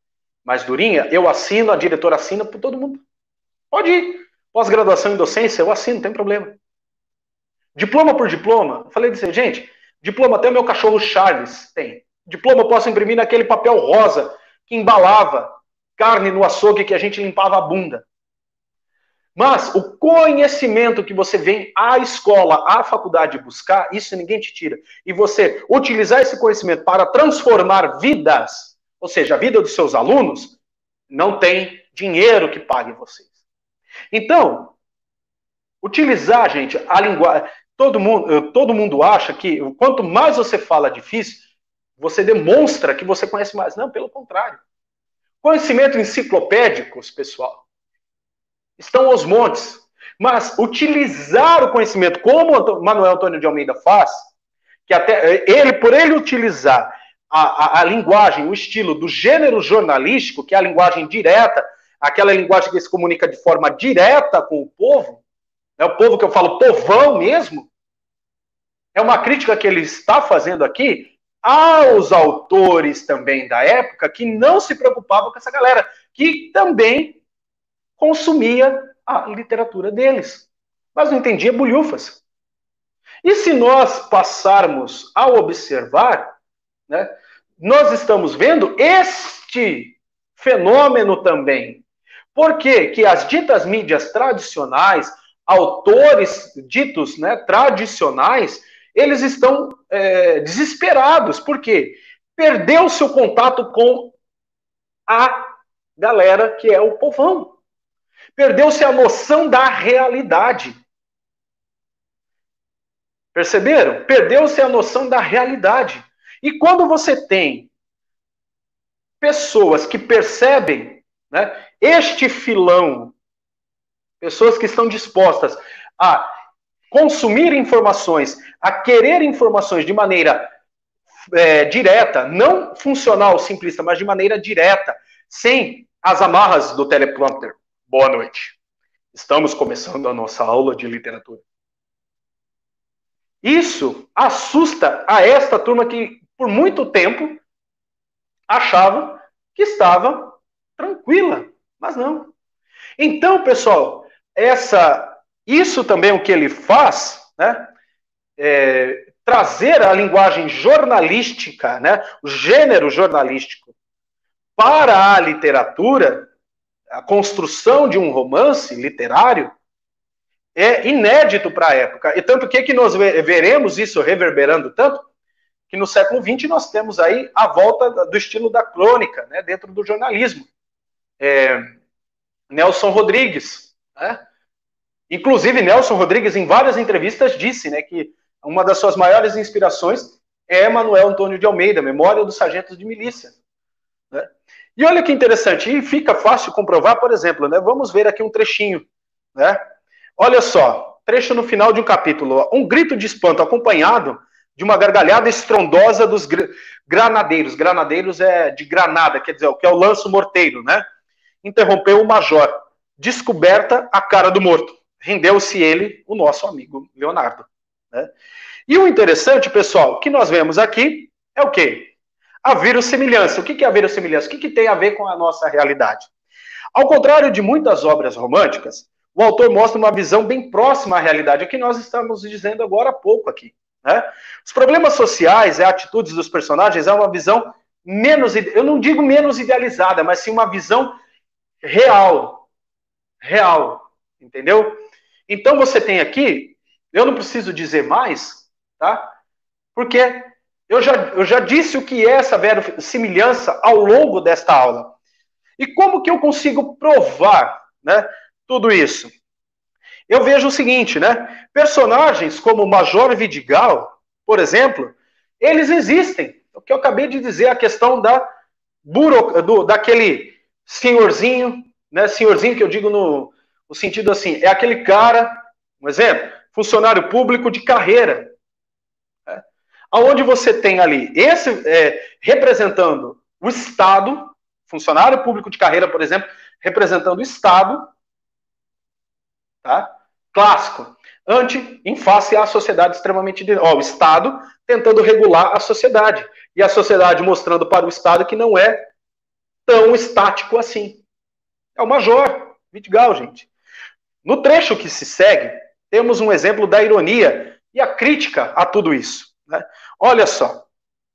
Mais durinha, eu assino, a diretora assina por todo mundo. Pode ir. Pós-graduação em docência, eu assino, não tem problema. Diploma por diploma, eu falei assim, gente, diploma até o meu cachorro Charles tem. Diploma eu posso imprimir naquele papel rosa que embalava carne no açougue que a gente limpava a bunda. Mas o conhecimento que você vem à escola, à faculdade buscar, isso ninguém te tira. E você utilizar esse conhecimento para transformar vidas, ou seja, a vida dos seus alunos, não tem dinheiro que pague vocês. Então, utilizar, gente, a linguagem. Todo mundo, todo mundo acha que quanto mais você fala difícil, você demonstra que você conhece mais. Não, pelo contrário. Conhecimento enciclopédicos, pessoal, estão aos montes. Mas utilizar o conhecimento, como Manuel Antônio de Almeida faz, que até ele, por ele utilizar a, a, a, linguagem, o estilo do gênero jornalístico, que é a linguagem direta, aquela linguagem que se comunica de forma direta com o povo, é o povo que eu falo povão mesmo, é uma crítica que ele está fazendo aqui aos autores também da época que não se preocupavam com essa galera, que também consumia a literatura deles, mas não entendia bulhufas. E se nós passarmos a observar, né, nós estamos vendo este fenômeno também. Por quê? que as ditas mídias tradicionais, autores ditos né, tradicionais, eles estão é, desesperados. Por quê? Perdeu seu contato com a galera que é o povão. Perdeu-se a noção da realidade. Perceberam? Perdeu-se a noção da realidade. E quando você tem pessoas que percebem né, este filão, pessoas que estão dispostas a consumir informações, a querer informações de maneira é, direta, não funcional, simplista, mas de maneira direta, sem as amarras do teleprompter. Boa noite. Estamos começando a nossa aula de literatura. Isso assusta a esta turma que, por muito tempo, achava que estava tranquila, mas não. Então, pessoal, essa, isso também é o que ele faz, né? É, trazer a linguagem jornalística, né? O gênero jornalístico para a literatura a construção de um romance literário é inédito para a época. E tanto que, que nós veremos isso reverberando tanto que no século XX nós temos aí a volta do estilo da crônica né, dentro do jornalismo. É, Nelson Rodrigues. Né? Inclusive, Nelson Rodrigues, em várias entrevistas, disse né, que uma das suas maiores inspirações é Manuel Antônio de Almeida, Memória dos Sargentos de Milícia. Né? E olha que interessante, e fica fácil comprovar, por exemplo, né? Vamos ver aqui um trechinho, né? Olha só, trecho no final de um capítulo, um grito de espanto acompanhado de uma gargalhada estrondosa dos granadeiros. Granadeiros é de granada, quer dizer, o que é o lanço morteiro, né? Interrompeu o major. Descoberta a cara do morto. Rendeu-se ele, o nosso amigo Leonardo. Né? E o interessante, pessoal, que nós vemos aqui é o quê? A verossimilhança. O que é a verossimilhança? O que tem a ver com a nossa realidade? Ao contrário de muitas obras românticas, o autor mostra uma visão bem próxima à realidade, o que nós estamos dizendo agora há pouco aqui. Né? Os problemas sociais e atitudes dos personagens é uma visão menos, eu não digo menos idealizada, mas sim uma visão real. Real. Entendeu? Então você tem aqui, eu não preciso dizer mais, tá? Porque eu já, eu já disse o que é essa verossimilhança ao longo desta aula. E como que eu consigo provar né, tudo isso? Eu vejo o seguinte, né? Personagens como Major Vidigal, por exemplo, eles existem. O que eu acabei de dizer, a questão da buro, do, daquele senhorzinho, né? Senhorzinho que eu digo no, no sentido assim, é aquele cara, um exemplo, funcionário público de carreira? Aonde você tem ali esse é, representando o Estado, funcionário público de carreira, por exemplo, representando o Estado, tá? Clássico. Ante, em face à sociedade extremamente. Ó, o Estado tentando regular a sociedade. E a sociedade mostrando para o Estado que não é tão estático assim. É o Major Vidigal, gente. No trecho que se segue, temos um exemplo da ironia e a crítica a tudo isso. Né? Olha só.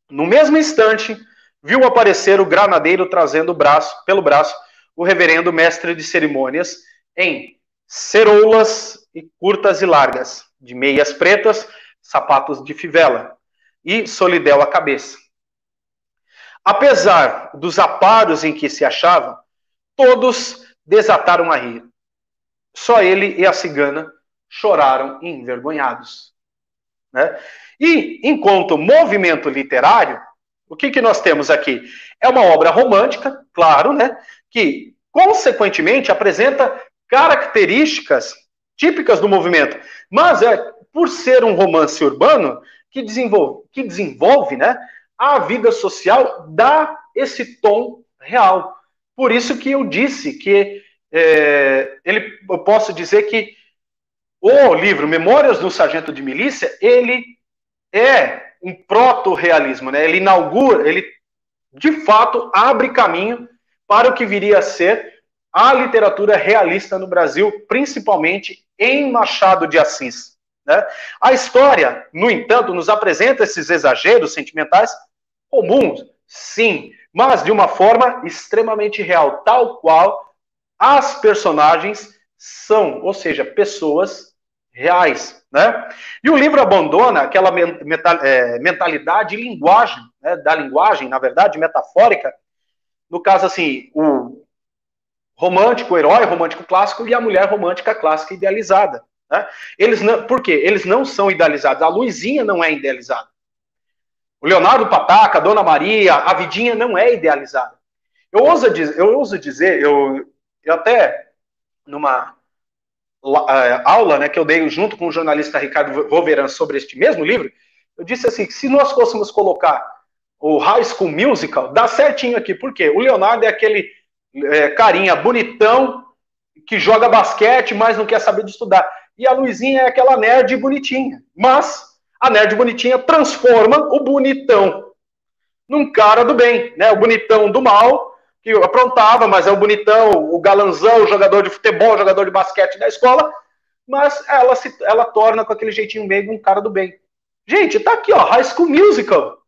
No mesmo instante, viu aparecer o granadeiro trazendo braço, pelo braço o reverendo mestre de cerimônias em ceroulas e curtas e largas, de meias pretas, sapatos de fivela e solidel à cabeça. Apesar dos aparos em que se achavam, todos desataram a rir. Só ele e a cigana choraram envergonhados. Né? E, enquanto movimento literário, o que, que nós temos aqui? É uma obra romântica, claro, né? que, consequentemente, apresenta características típicas do movimento, mas é por ser um romance urbano que desenvolve, que desenvolve né, a vida social, dá esse tom real. Por isso que eu disse que é, ele, eu posso dizer que o livro Memórias do Sargento de Milícia, ele é um proto-realismo, né? Ele inaugura, ele de fato abre caminho para o que viria a ser a literatura realista no Brasil, principalmente em Machado de Assis. Né? A história, no entanto, nos apresenta esses exageros sentimentais comuns, sim, mas de uma forma extremamente real, tal qual as personagens são, ou seja, pessoas reais. Né? E o livro abandona aquela é, mentalidade e linguagem, né, da linguagem, na verdade, metafórica. No caso, assim, o romântico, o herói romântico clássico e a mulher romântica clássica idealizada. Né? Eles não, por quê? Eles não são idealizados. A Luizinha não é idealizada. O Leonardo Pataca, a Dona Maria, a Vidinha não é idealizada. Eu ouso, eu ouso dizer, eu, eu até numa aula né, que eu dei junto com o jornalista Ricardo Roveran sobre este mesmo livro, eu disse assim, que se nós fôssemos colocar o High School Musical, dá certinho aqui, por quê? O Leonardo é aquele é, carinha bonitão, que joga basquete, mas não quer saber de estudar. E a Luizinha é aquela nerd bonitinha. Mas a nerd bonitinha transforma o bonitão num cara do bem, né? O bonitão do mal, que aprontava, mas é o bonitão, o galanzão, o jogador de futebol, o jogador de basquete da escola, mas ela se ela torna com aquele jeitinho meio um cara do bem. Gente, tá aqui, ó, High School Musical.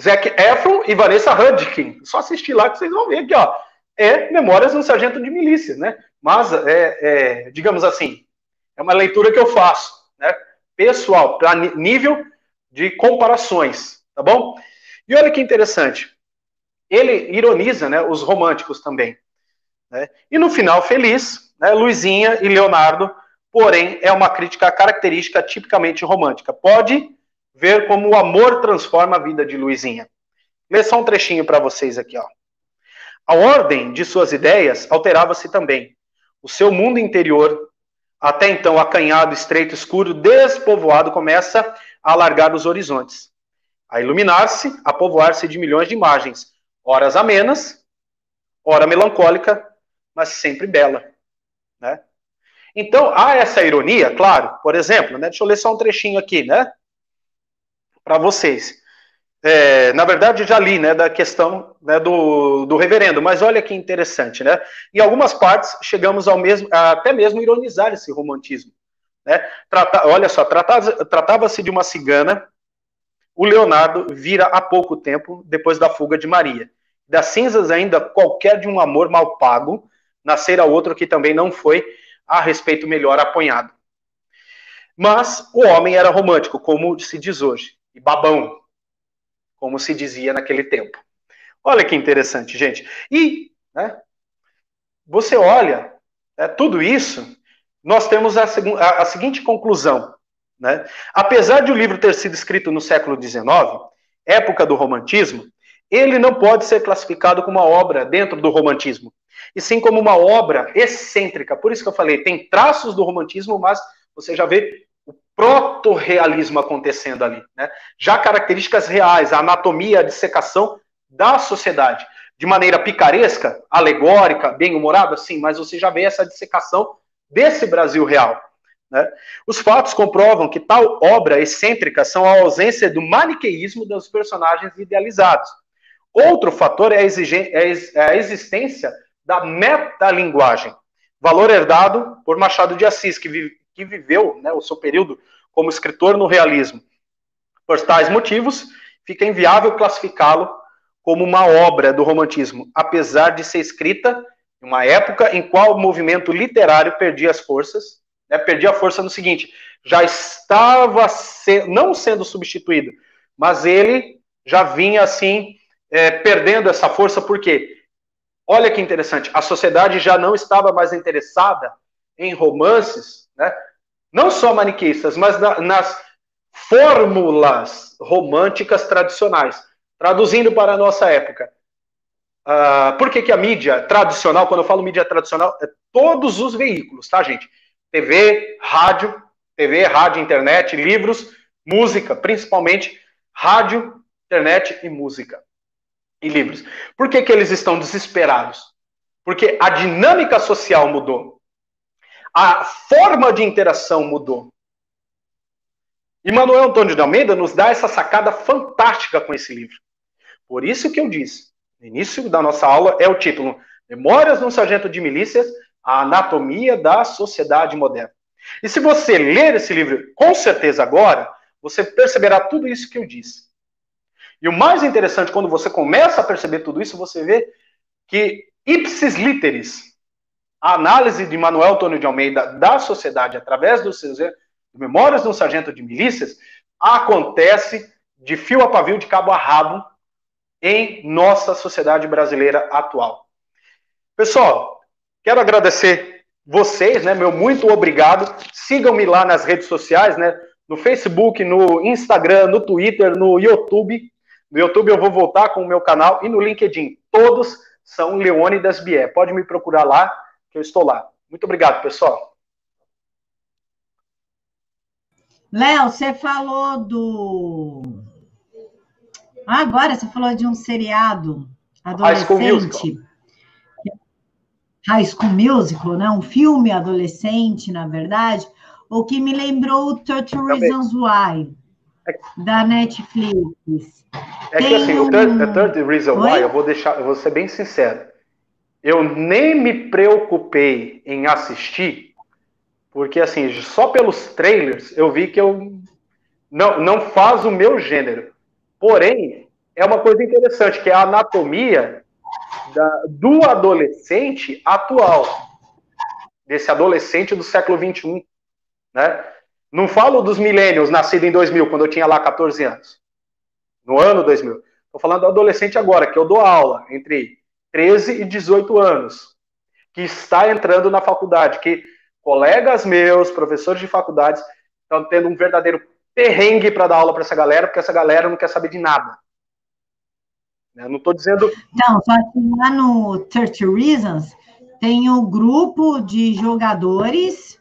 Zac Efron e Vanessa Hudgens. Só assistir lá que vocês vão ver aqui, ó é Memórias de um Sargento de Milícia, né? Mas, é, é, digamos assim, é uma leitura que eu faço, né? Pessoal, para nível de comparações, tá bom? E olha que interessante, ele ironiza, né, os românticos também. Né? E no final, feliz, né, Luizinha e Leonardo, porém, é uma crítica característica tipicamente romântica. Pode ver como o amor transforma a vida de Luizinha. Lê só um trechinho para vocês aqui, ó. A ordem de suas ideias alterava-se também. O seu mundo interior, até então acanhado, estreito, escuro, despovoado, começa a alargar os horizontes, a iluminar-se, a povoar-se de milhões de imagens, horas amenas, hora melancólica, mas sempre bela. Né? Então, há essa ironia, claro, por exemplo, né, deixa eu ler só um trechinho aqui, né, para vocês. é, na verdade, já li, né, da questão né, do, do reverendo, mas olha que interessante, né? Em algumas partes, chegamos ao mesmo, até mesmo ironizar esse romantismo. Né? Trata, olha só, tratava-se de uma cigana, o Leonardo vira há pouco tempo, depois da fuga de Maria. Das cinzas ainda, qualquer de um amor mal pago, nascer a outro que também não foi a respeito melhor apanhado. Mas o homem era romântico, como se diz hoje, e babão, como se dizia naquele tempo. Olha que interessante, gente. E né, você olha é, tudo isso, nós temos a, a, a seguinte conclusão. Né? Apesar de o livro ter sido escrito no século XIX, época do romantismo, ele não pode ser classificado como uma obra dentro do romantismo, e sim como uma obra excêntrica. Por isso que eu falei, tem traços do romantismo, mas você já vê o proto-realismo acontecendo ali. Né? Já características reais, a anatomia, a dissecação da sociedade. De maneira picaresca, alegórica, bem-humorada, sim, mas você já vê essa dissecação desse Brasil real. Né? Os fatos comprovam que tal obra excêntrica são a ausência do maniqueísmo dos personagens idealizados. Outro fator é a, é a existência da metalinguagem, valor herdado por Machado de Assis, que, que viveu né, o seu período como escritor no realismo. Por tais motivos, fica inviável classificá-lo como uma obra do romantismo, apesar de ser escrita em uma época em qual o movimento literário perdia as forças, né, perdia a força no seguinte, já estava se, não sendo substituído, mas ele já vinha assim é, perdendo essa força, por quê? Olha que interessante, a sociedade já não estava mais interessada em romances, né? não só maniqueístas, mas na, nas fórmulas românticas tradicionais. Traduzindo para a nossa época. Uh, por que, que a mídia tradicional, quando eu falo mídia tradicional, é todos os veículos, tá, gente? TV, rádio, TV, rádio, internet, livros, música, principalmente rádio, internet e música e livros. Por que, que eles estão desesperados? Porque a dinâmica social mudou. A forma de interação mudou. E Manuel Antônio de Almeida nos dá essa sacada fantástica com esse livro. Por isso que eu disse, no início da nossa aula, é o título Memórias de um Sargento de Milícias, a Anatomia da Sociedade Moderna. E se você ler esse livro, com certeza agora, você perceberá tudo isso que eu disse. E o mais interessante, quando você começa a perceber tudo isso, você vê que ipsis literis, a análise de Manuel Antônio de Almeida da sociedade através dos seus Memórias de um Sargento de Milícias acontece de fio a pavio, de cabo a rabo, em nossa sociedade brasileira atual. Pessoal, quero agradecer vocês, né? Meu muito obrigado. Sigam-me lá nas redes sociais, né? No Facebook, no Instagram, no Twitter, no YouTube. No YouTube eu vou voltar com o meu canal e no LinkedIn. Todos são Leônidas Bier. Pode me procurar lá, que eu estou lá. Muito obrigado, pessoal. Léo, você falou do. Ah, agora você falou de um seriado adolescente. High School Musical. Né? Um filme adolescente, na verdade. O que me lembrou o 30 Reasons Why, da Netflix. É que assim, o third, third Reason Why, eu vou deixar, eu vou ser bem sincero. Eu nem me preocupei em assistir, porque assim, só pelos trailers eu vi que eu não, não faz o meu gênero. Porém, é uma coisa interessante, que é a anatomia da, do adolescente atual. Desse adolescente do século XXI. Né? Não falo dos millennials, nascido em 2000, quando eu tinha lá 14 anos no ano 2000. Estou falando do adolescente agora, que eu dou aula, entre 13 e 18 anos, que está entrando na faculdade, que colegas meus, professores de faculdades, estão tendo um verdadeiro perrengue para dar aula para essa galera, porque essa galera não quer saber de nada. Eu não estou dizendo. Não, só que lá no 30 Reasons tem o um grupo de jogadores,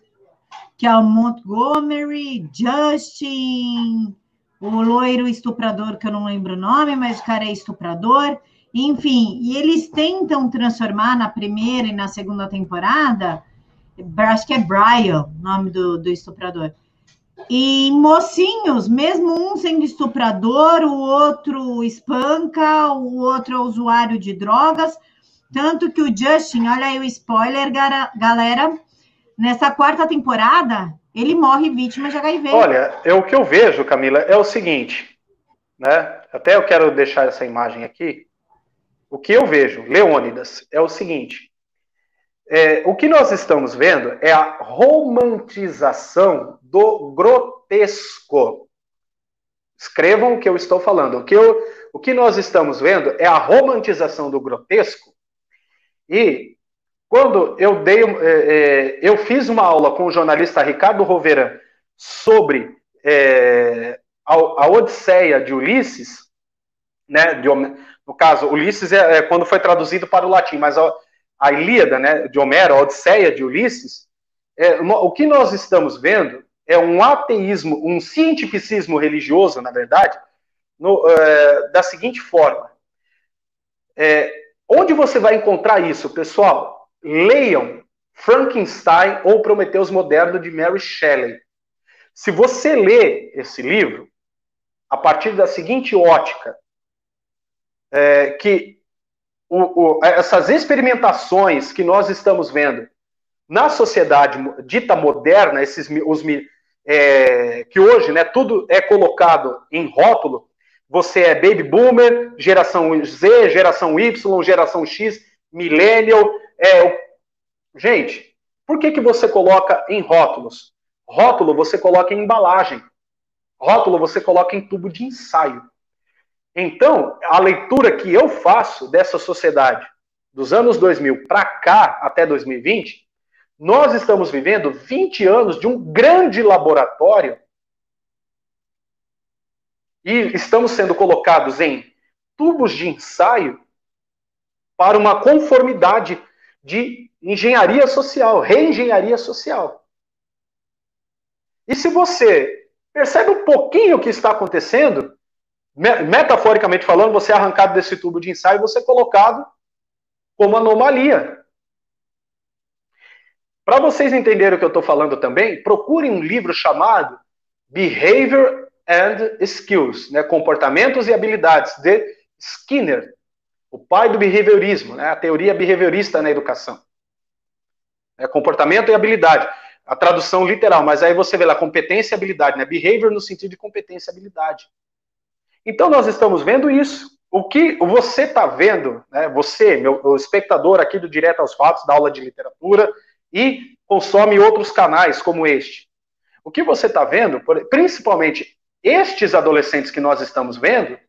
que é o Montgomery, Justin, o loiro estuprador, que eu não lembro o nome, mas o cara é estuprador. Enfim, e eles tentam transformar na primeira e na segunda temporada, acho que é Brian, o nome do, do estuprador. E mocinhos, mesmo um sendo estuprador, o outro espanca, o outro é usuário de drogas. Tanto que o Justin, olha aí o spoiler, galera, nessa quarta temporada, ele morre vítima de HIV. Olha, é o que eu vejo, Camila, é o seguinte, né? Até eu quero deixar essa imagem aqui. O que eu vejo, Leônidas, é o seguinte: é, o que nós estamos vendo é a romantização do grotesco. Escrevam o que eu estou falando. O que, eu, o que nós estamos vendo é a romantização do grotesco. E quando eu dei, é, é, eu fiz uma aula com o jornalista Ricardo Roveran sobre é, a, a, Odisseia de Ulisses, né? De, no caso, Ulisses é, é, quando foi traduzido para o latim, mas a, a Ilíada, né? De Homero, a Odisseia de Ulisses, é, o que nós estamos vendo é um ateísmo, um cientificismo religioso, na verdade, no, é, da seguinte forma. onde você vai encontrar isso, pessoal? leiam Frankenstein ou Prometeus Moderno de Mary Shelley. Se você lê esse livro, a partir da seguinte ótica, é, que o, o, essas experimentações que nós estamos vendo na sociedade dita moderna, esses os, é, que hoje né, tudo é colocado em rótulo, você é baby boomer, geração Z, geração Y, geração X, millennial, é, gente, por que, que você coloca em rótulos? Rótulo você coloca em embalagem. Rótulo você coloca em tubo de ensaio. Então, a leitura que eu faço dessa sociedade dos anos 2000 para cá, até 2020, nós estamos vivendo 20 anos de um grande laboratório e estamos sendo colocados em tubos de ensaio para uma conformidade de engenharia social, reengenharia social. E se você percebe um pouquinho o que está acontecendo, metaforicamente falando, você é arrancado desse tubo de ensaio e você é colocado como anomalia. Para vocês entenderem o que eu estou falando também, procurem um livro chamado Behavior and Skills, né, Comportamentos e Habilidades, de Skinner o pai do behaviorismo, né? a teoria behaviorista na educação. É comportamento e habilidade. A tradução literal, mas aí você vê lá competência e habilidade, né? Behavior no sentido de competência e habilidade. Então nós estamos vendo isso. O que você está vendo, né? Você, meu espectador aqui do Direto aos Fatos, da aula de literatura, e consome outros canais como este. O que você está vendo, principalmente estes adolescentes que nós estamos vendo,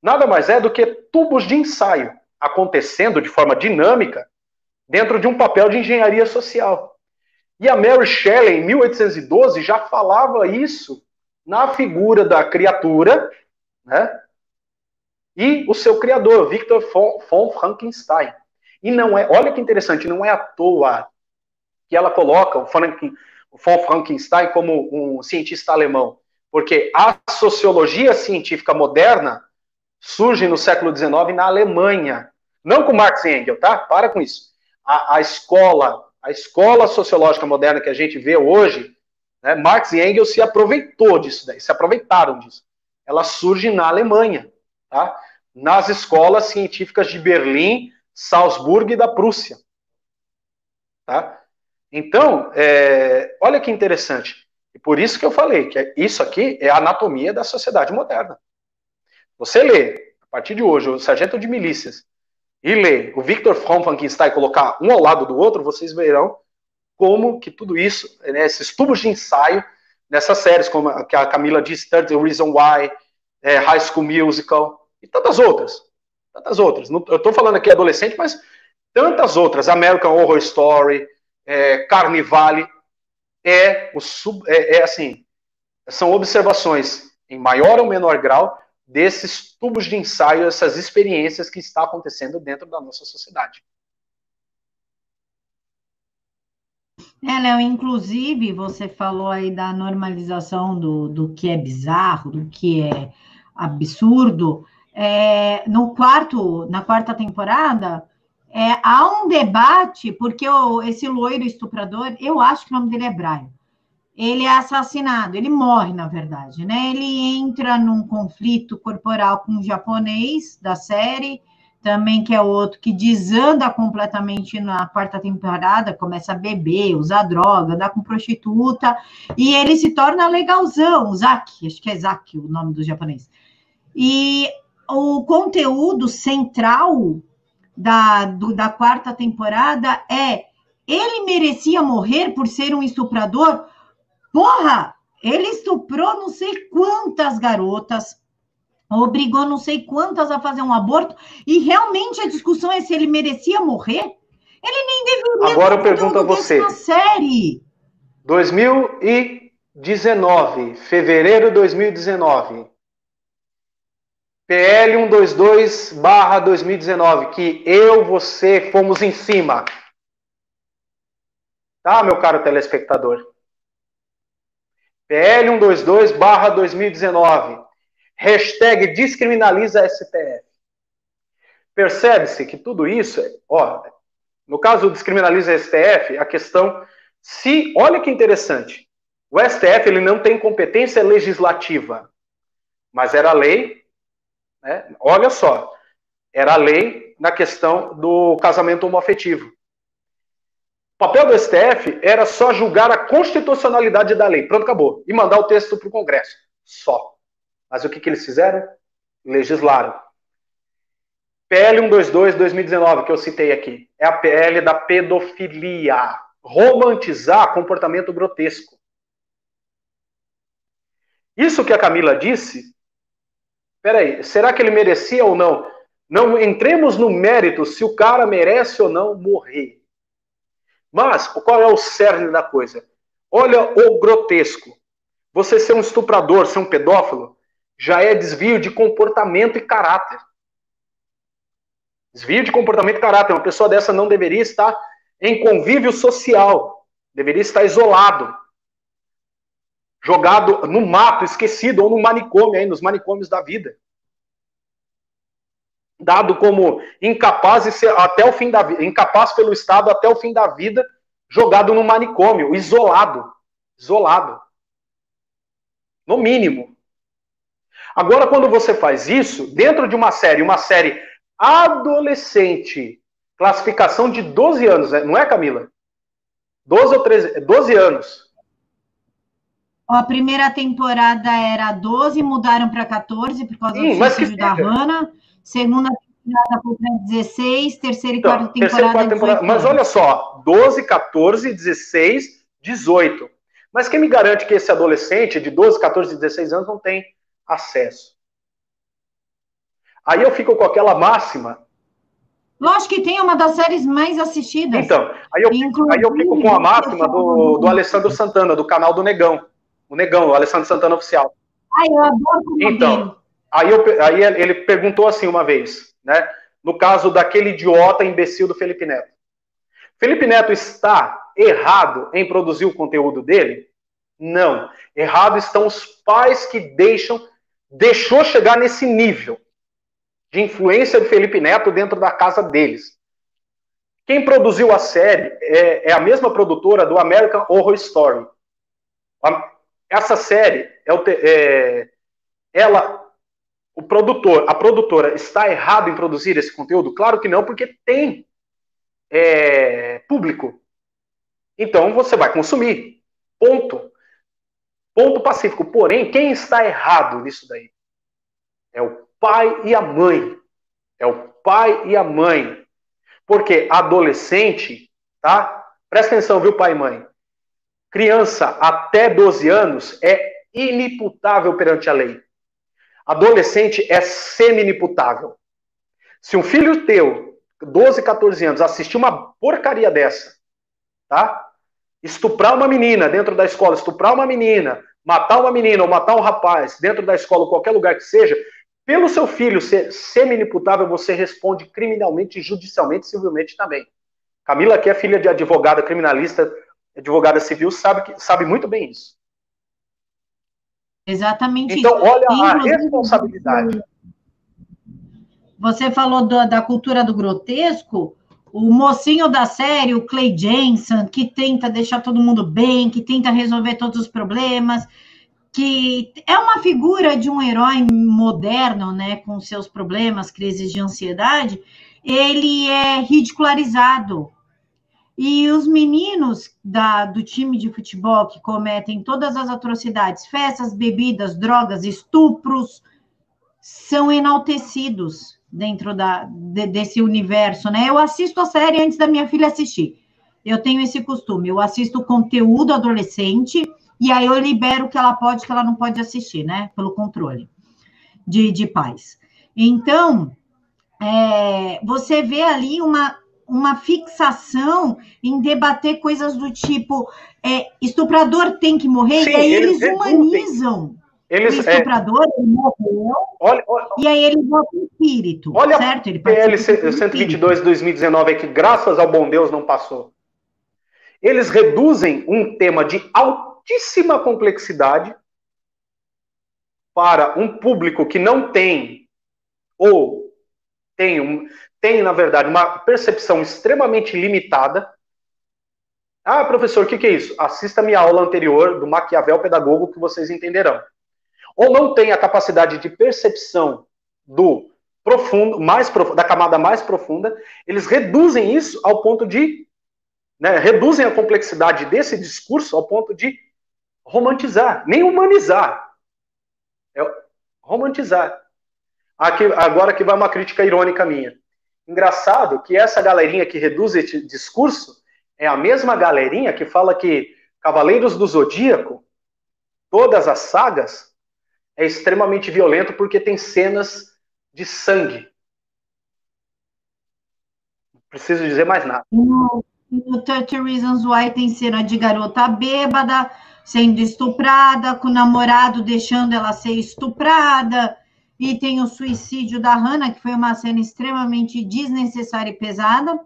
nada mais é do que tubos de ensaio acontecendo de forma dinâmica dentro de um papel de engenharia social. E a Mary Shelley, em 1812, já falava isso na figura da criatura, né? E o seu criador, Victor von Frankenstein. E não é, olha que interessante, não é à toa que ela coloca o, Franken, o von Frankenstein como um cientista alemão, porque a sociologia científica moderna surge no século XIX na Alemanha. Não com Marx e Engels, tá? Para com isso. A, a escola, a escola sociológica moderna que a gente vê hoje, né, Marx e Engels se aproveitou disso daí, se aproveitaram disso. Ela surge na Alemanha, tá? Nas escolas científicas de Berlim, Salzburgo e da Prússia. Tá? Então, é, olha que interessante. E por isso que eu falei que isso aqui é a anatomia da sociedade moderna. Você lê, a partir de hoje, o Sargento de Milícias e lê o Victor von Frankenstein colocar um ao lado do outro, vocês verão como que tudo isso, né, esses tubos de ensaio, nessas séries, como a, que a Camila disse, Third Reason Why, é, High School Musical, e tantas outras. Tantas outras. eu estou falando aqui adolescente, mas tantas outras. American Horror Story, é, Carnivale, é, o sub, é, é assim, são observações em maior ou menor grau desses tubos de ensaio, essas experiências que está acontecendo dentro da nossa sociedade. É, Léo, inclusive você falou aí da normalização do, do que é bizarro, do que é absurdo. É, no quarto, na quarta temporada, é, há um debate, porque o, esse loiro estuprador, eu acho que o nome dele é Brian. ele é assassinado, ele morre, na verdade, né? Ele entra num conflito corporal com um japonês da série, também que é outro que desanda completamente na quarta temporada, começa a beber, usar droga, andar com prostituta, e ele se torna legalzão, Zaki, acho que é Zaki o nome do japonês. E o conteúdo central da, do, da quarta temporada é ele merecia morrer por ser um estuprador? Porra! Ele estuprou não sei quantas garotas, obrigou não sei quantas a fazer um aborto, e realmente a discussão é se ele merecia morrer? Ele nem deveria Agora eu pergunto a você. Série. 2019, fevereiro de 2019. PL 122/2019, que eu, você fomos em cima. Tá, meu caro telespectador? PL 122/2019. Hashtag descriminaliza STF. Percebe-se que tudo isso, ó, no caso do descriminaliza STF, a questão se, olha que interessante, o STF ele não tem competência legislativa, mas era lei, né? Olha só, era lei na questão do casamento homoafetivo. O papel do STF era só julgar a constitucionalidade da lei. Pronto, acabou. E mandar o texto para o Congresso. Só. Mas o que, que eles fizeram? Legislaram. PL 122-2019, que eu citei aqui, é a PL da pedofilia. Romantizar comportamento grotesco. Isso que a Camila disse, peraí, será que ele merecia ou não? Não entremos no mérito se o cara merece ou não morrer. Mas qual é o cerne da coisa? Olha o grotesco. Você ser um estuprador, ser um pedófilo, já é desvio de comportamento e caráter. Desvio de comportamento e caráter. Uma pessoa dessa não deveria estar em convívio social, deveria estar isolado, jogado no mato, esquecido, ou no manicômio, aí, nos manicômios da vida. Dado como incapaz até o fim da vida, incapaz pelo Estado até o fim da vida, jogado no manicômio, isolado. Isolado. No mínimo. Agora, quando você faz isso, dentro de uma série, uma série adolescente, classificação de 12 anos, né? não é, Camila? 12 ou 13, 12 anos. A primeira temporada era 12, mudaram para 14 por causa Sim, do suicídio da Hannah. Segunda temporada foi para 16, terceira e então, quarta temporada. Quarta temporada. Mas olha só, 12, 14, 16, 18. Mas quem me garante que esse adolescente de 12, 14, 16 anos não tem acesso. Aí eu fico com aquela máxima. Lógico que tem uma das séries mais assistidas. Então, aí eu, fico, aí eu fico com a máxima do, do Alessandro Santana, do canal do Negão. O Negão, o Alessandro Santana Oficial. Ai, eu adoro Então, aí, eu, aí ele perguntou assim uma vez, né? No caso daquele idiota imbecil do Felipe Neto. Felipe Neto está errado em produzir o conteúdo dele? Não. Errado estão os pais que deixam deixou chegar nesse nível de influência do Felipe Neto dentro da casa deles. Quem produziu a série é, é a mesma produtora do American Horror Story. Essa série é, o, é ela, o produtor, a produtora está errado em produzir esse conteúdo? Claro que não, porque tem é, público. Então você vai consumir. Ponto. Ponto pacífico. Porém, quem está errado nisso daí? É o pai e a mãe. É o pai e a mãe. Porque adolescente, tá? Presta atenção, viu, pai e mãe? Criança até 12 anos é inimputável perante a lei. Adolescente é semi-inimputável. Se um filho teu, 12, 14 anos, assistir uma porcaria dessa, tá? Estuprar uma menina dentro da escola, estuprar uma menina, matar uma menina ou matar um rapaz dentro da escola, ou qualquer lugar que seja, pelo seu filho ser semi-inimputável, você responde criminalmente, judicialmente, civilmente também. Camila, que é filha de advogada criminalista, advogada civil, sabe, que, sabe muito bem isso. Exatamente então, isso. olha Inclusive, a responsabilidade. Você falou do, da cultura do grotesco. o mocinho da série, o Clay Jensen, que tenta deixar todo mundo bem, que tenta resolver todos os problemas, que é uma figura de um herói moderno, né, com seus problemas, crises de ansiedade, ele é ridicularizado. E os meninos da, do time de futebol que cometem todas as atrocidades, festas, bebidas, drogas, estupros, são enaltecidos dentro da, de, desse universo, né? Eu assisto a série antes da minha filha assistir. Eu tenho esse costume, eu assisto conteúdo adolescente e aí eu libero o que ela pode, que ela não pode assistir, né? Pelo controle de, de pais. Então, é, você vê ali uma, uma fixação em debater coisas do tipo é, estuprador tem que morrer, Sim, e aí eles, eles humanizam. Eles, o é, estuprador é... ele morreu, olha, olha, e aí ele volta o espírito, olha certo? Ele PL 122 de 2019 é que, graças ao bom Deus, não passou. Eles reduzem um tema de altíssima complexidade para um público que não tem, ou tem, um, tem na verdade, uma percepção extremamente limitada. Ah, professor, o que, que é isso? Assista a minha aula anterior do Maquiavel Pedagogo que vocês entenderão ou não tem a capacidade de percepção do profundo, mais da camada mais profunda, eles reduzem isso ao ponto de né, reduzem a complexidade desse discurso ao ponto de romantizar, nem humanizar, é romantizar. Aqui, agora que vai uma crítica irônica minha. Engraçado que essa galerinha que reduz esse discurso é a mesma galerinha que fala que Cavaleiros do Zodíaco, todas as sagas, é extremamente violento porque tem cenas de sangue. Não preciso dizer mais nada. No, no 30 Reasons Why tem cena de garota bêbada sendo estuprada, com o namorado deixando ela ser estuprada. E tem o suicídio da Hannah, que foi uma cena extremamente desnecessária e pesada.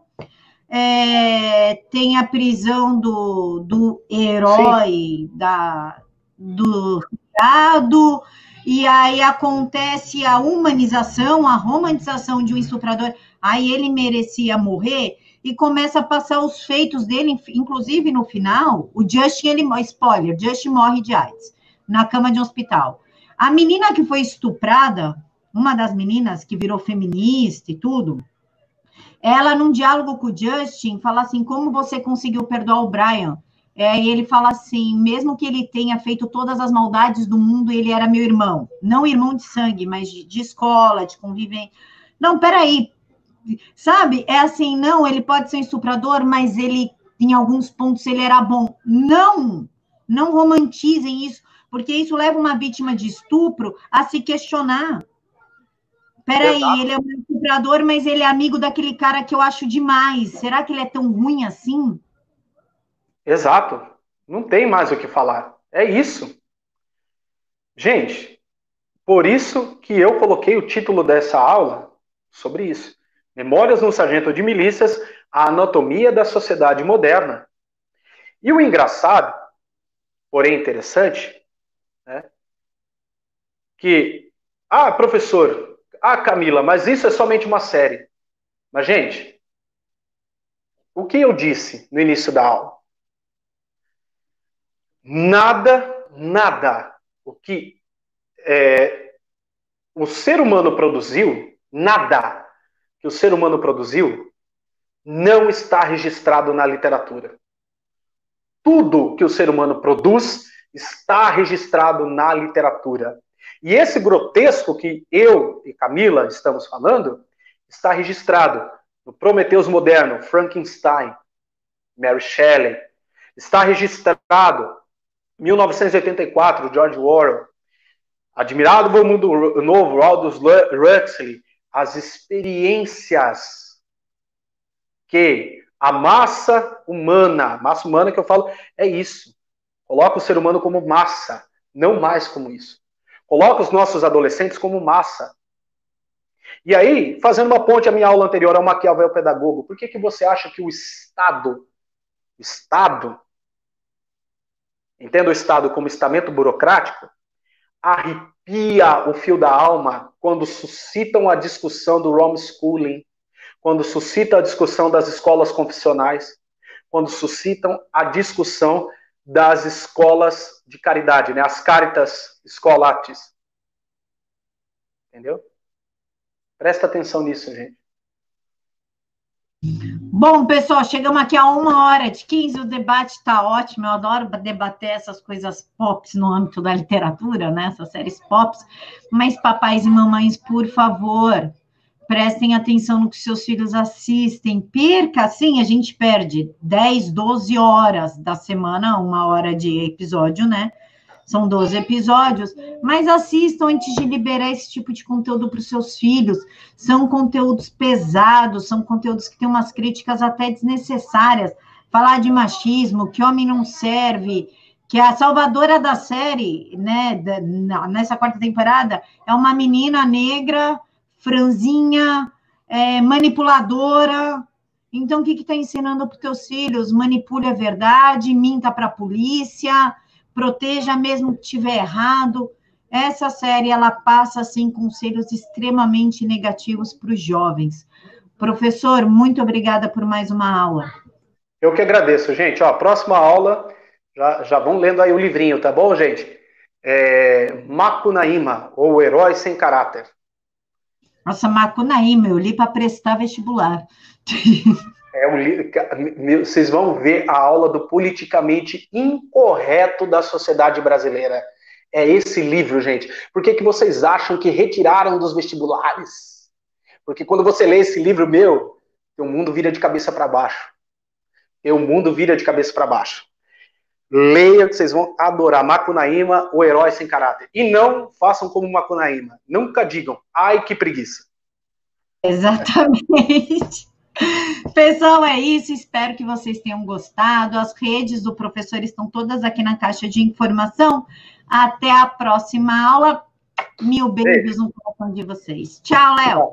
É, tem a prisão do, do herói da, do cuidado, e aí acontece a humanização, a romantização de um estuprador, aí ele merecia morrer, e começa a passar os feitos dele, inclusive no final, o Justin, ele, spoiler, Justin morre de AIDS, na cama de um hospital. A menina que foi estuprada, uma das meninas que virou feminista e tudo, ela, num diálogo com o Justin, fala assim, como você conseguiu perdoar o Brian? É, e ele fala assim: mesmo que ele tenha feito todas as maldades do mundo, ele era meu irmão. Não irmão de sangue, mas de, de escola, de convivência. Não, peraí. Sabe? É assim: não, ele pode ser um estuprador, mas ele, em alguns pontos, ele era bom. Não! Não romantizem isso, porque isso leva uma vítima de estupro a se questionar. Peraí, Exato. ele é um estuprador, mas ele é amigo daquele cara que eu acho demais. Será que ele é tão ruim assim? Exato. Não tem mais o que falar. É isso. Gente, por isso que eu coloquei o título dessa aula sobre isso. Memórias no Sargento de Milícias, a anatomia da sociedade moderna. E o engraçado, porém interessante, né, que, ah, professor, ah, Camila, mas isso é somente uma série. Mas, gente, o que eu disse no início da aula? Nada, nada o que é, o ser humano produziu, nada que o ser humano produziu, não está registrado na literatura. Tudo que o ser humano produz está registrado na literatura. E esse grotesco que eu e Camila estamos falando está registrado no Prometeus Moderno, Frankenstein, Mary Shelley. Está registrado 1984, George Orwell. Admirável Mundo Novo, Aldous Huxley. As experiências que a massa humana, massa humana que eu falo, é isso. Coloca o ser humano como massa, não mais como isso. Coloca os nossos adolescentes como massa. E aí, fazendo uma ponte à minha aula anterior ao Maquiavel Pedagogo, por que, que você acha que o Estado, Estado, entenda o Estado como estamento burocrático, arrepia o fio da alma quando suscitam a discussão do homeschooling, quando suscita a discussão das escolas confessionais, quando suscitam a discussão das escolas de caridade, né? as caritas escolates. Entendeu? Presta atenção nisso, gente. Bom, pessoal, chegamos aqui a uma hora de 15, o debate está ótimo, eu adoro debater essas coisas pops no âmbito da literatura, né, essas séries pops, mas papais e mamães, por favor, prestem atenção no que seus filhos assistem, perca, assim, a gente perde 10, 12 horas da semana, uma hora de episódio, né, são 12 episódios, mas assistam antes de liberar esse tipo de conteúdo para os seus filhos. São conteúdos pesados, são conteúdos que têm umas críticas até desnecessárias. Falar de machismo, que homem não serve, que a salvadora da série, né, nessa quarta temporada, é uma menina negra, franzinha, é, manipuladora. Então, o que está ensinando para os teus filhos? Manipule a verdade, minta para a polícia, proteja mesmo que tiver errado. Essa série ela passa assim conselhos extremamente negativos para os jovens. Professor, muito obrigada por mais uma aula. Eu que agradeço, gente. Ó, próxima aula, já, já vão lendo aí o livrinho, tá bom, gente? É, ou Herói Sem Caráter. Nossa, Macunaíma, eu li para prestar vestibular. <laughs> É um, vocês vão ver a aula do politicamente incorreto da sociedade brasileira. É esse livro, gente. Por que, que vocês acham que retiraram dos vestibulares? Porque quando você lê esse livro meu, o mundo vira de cabeça para baixo. O mundo vira de cabeça para baixo. Leia que vocês vão adorar. Macunaíma, o herói sem caráter. E não façam como Macunaíma. Nunca digam, ai que preguiça. Exatamente. <laughs> Pessoal, é isso. Espero que vocês tenham gostado. As redes do professor estão todas aqui na caixa de informação. Até a próxima aula. Mil beijos no coração de vocês. Tchau, Léo.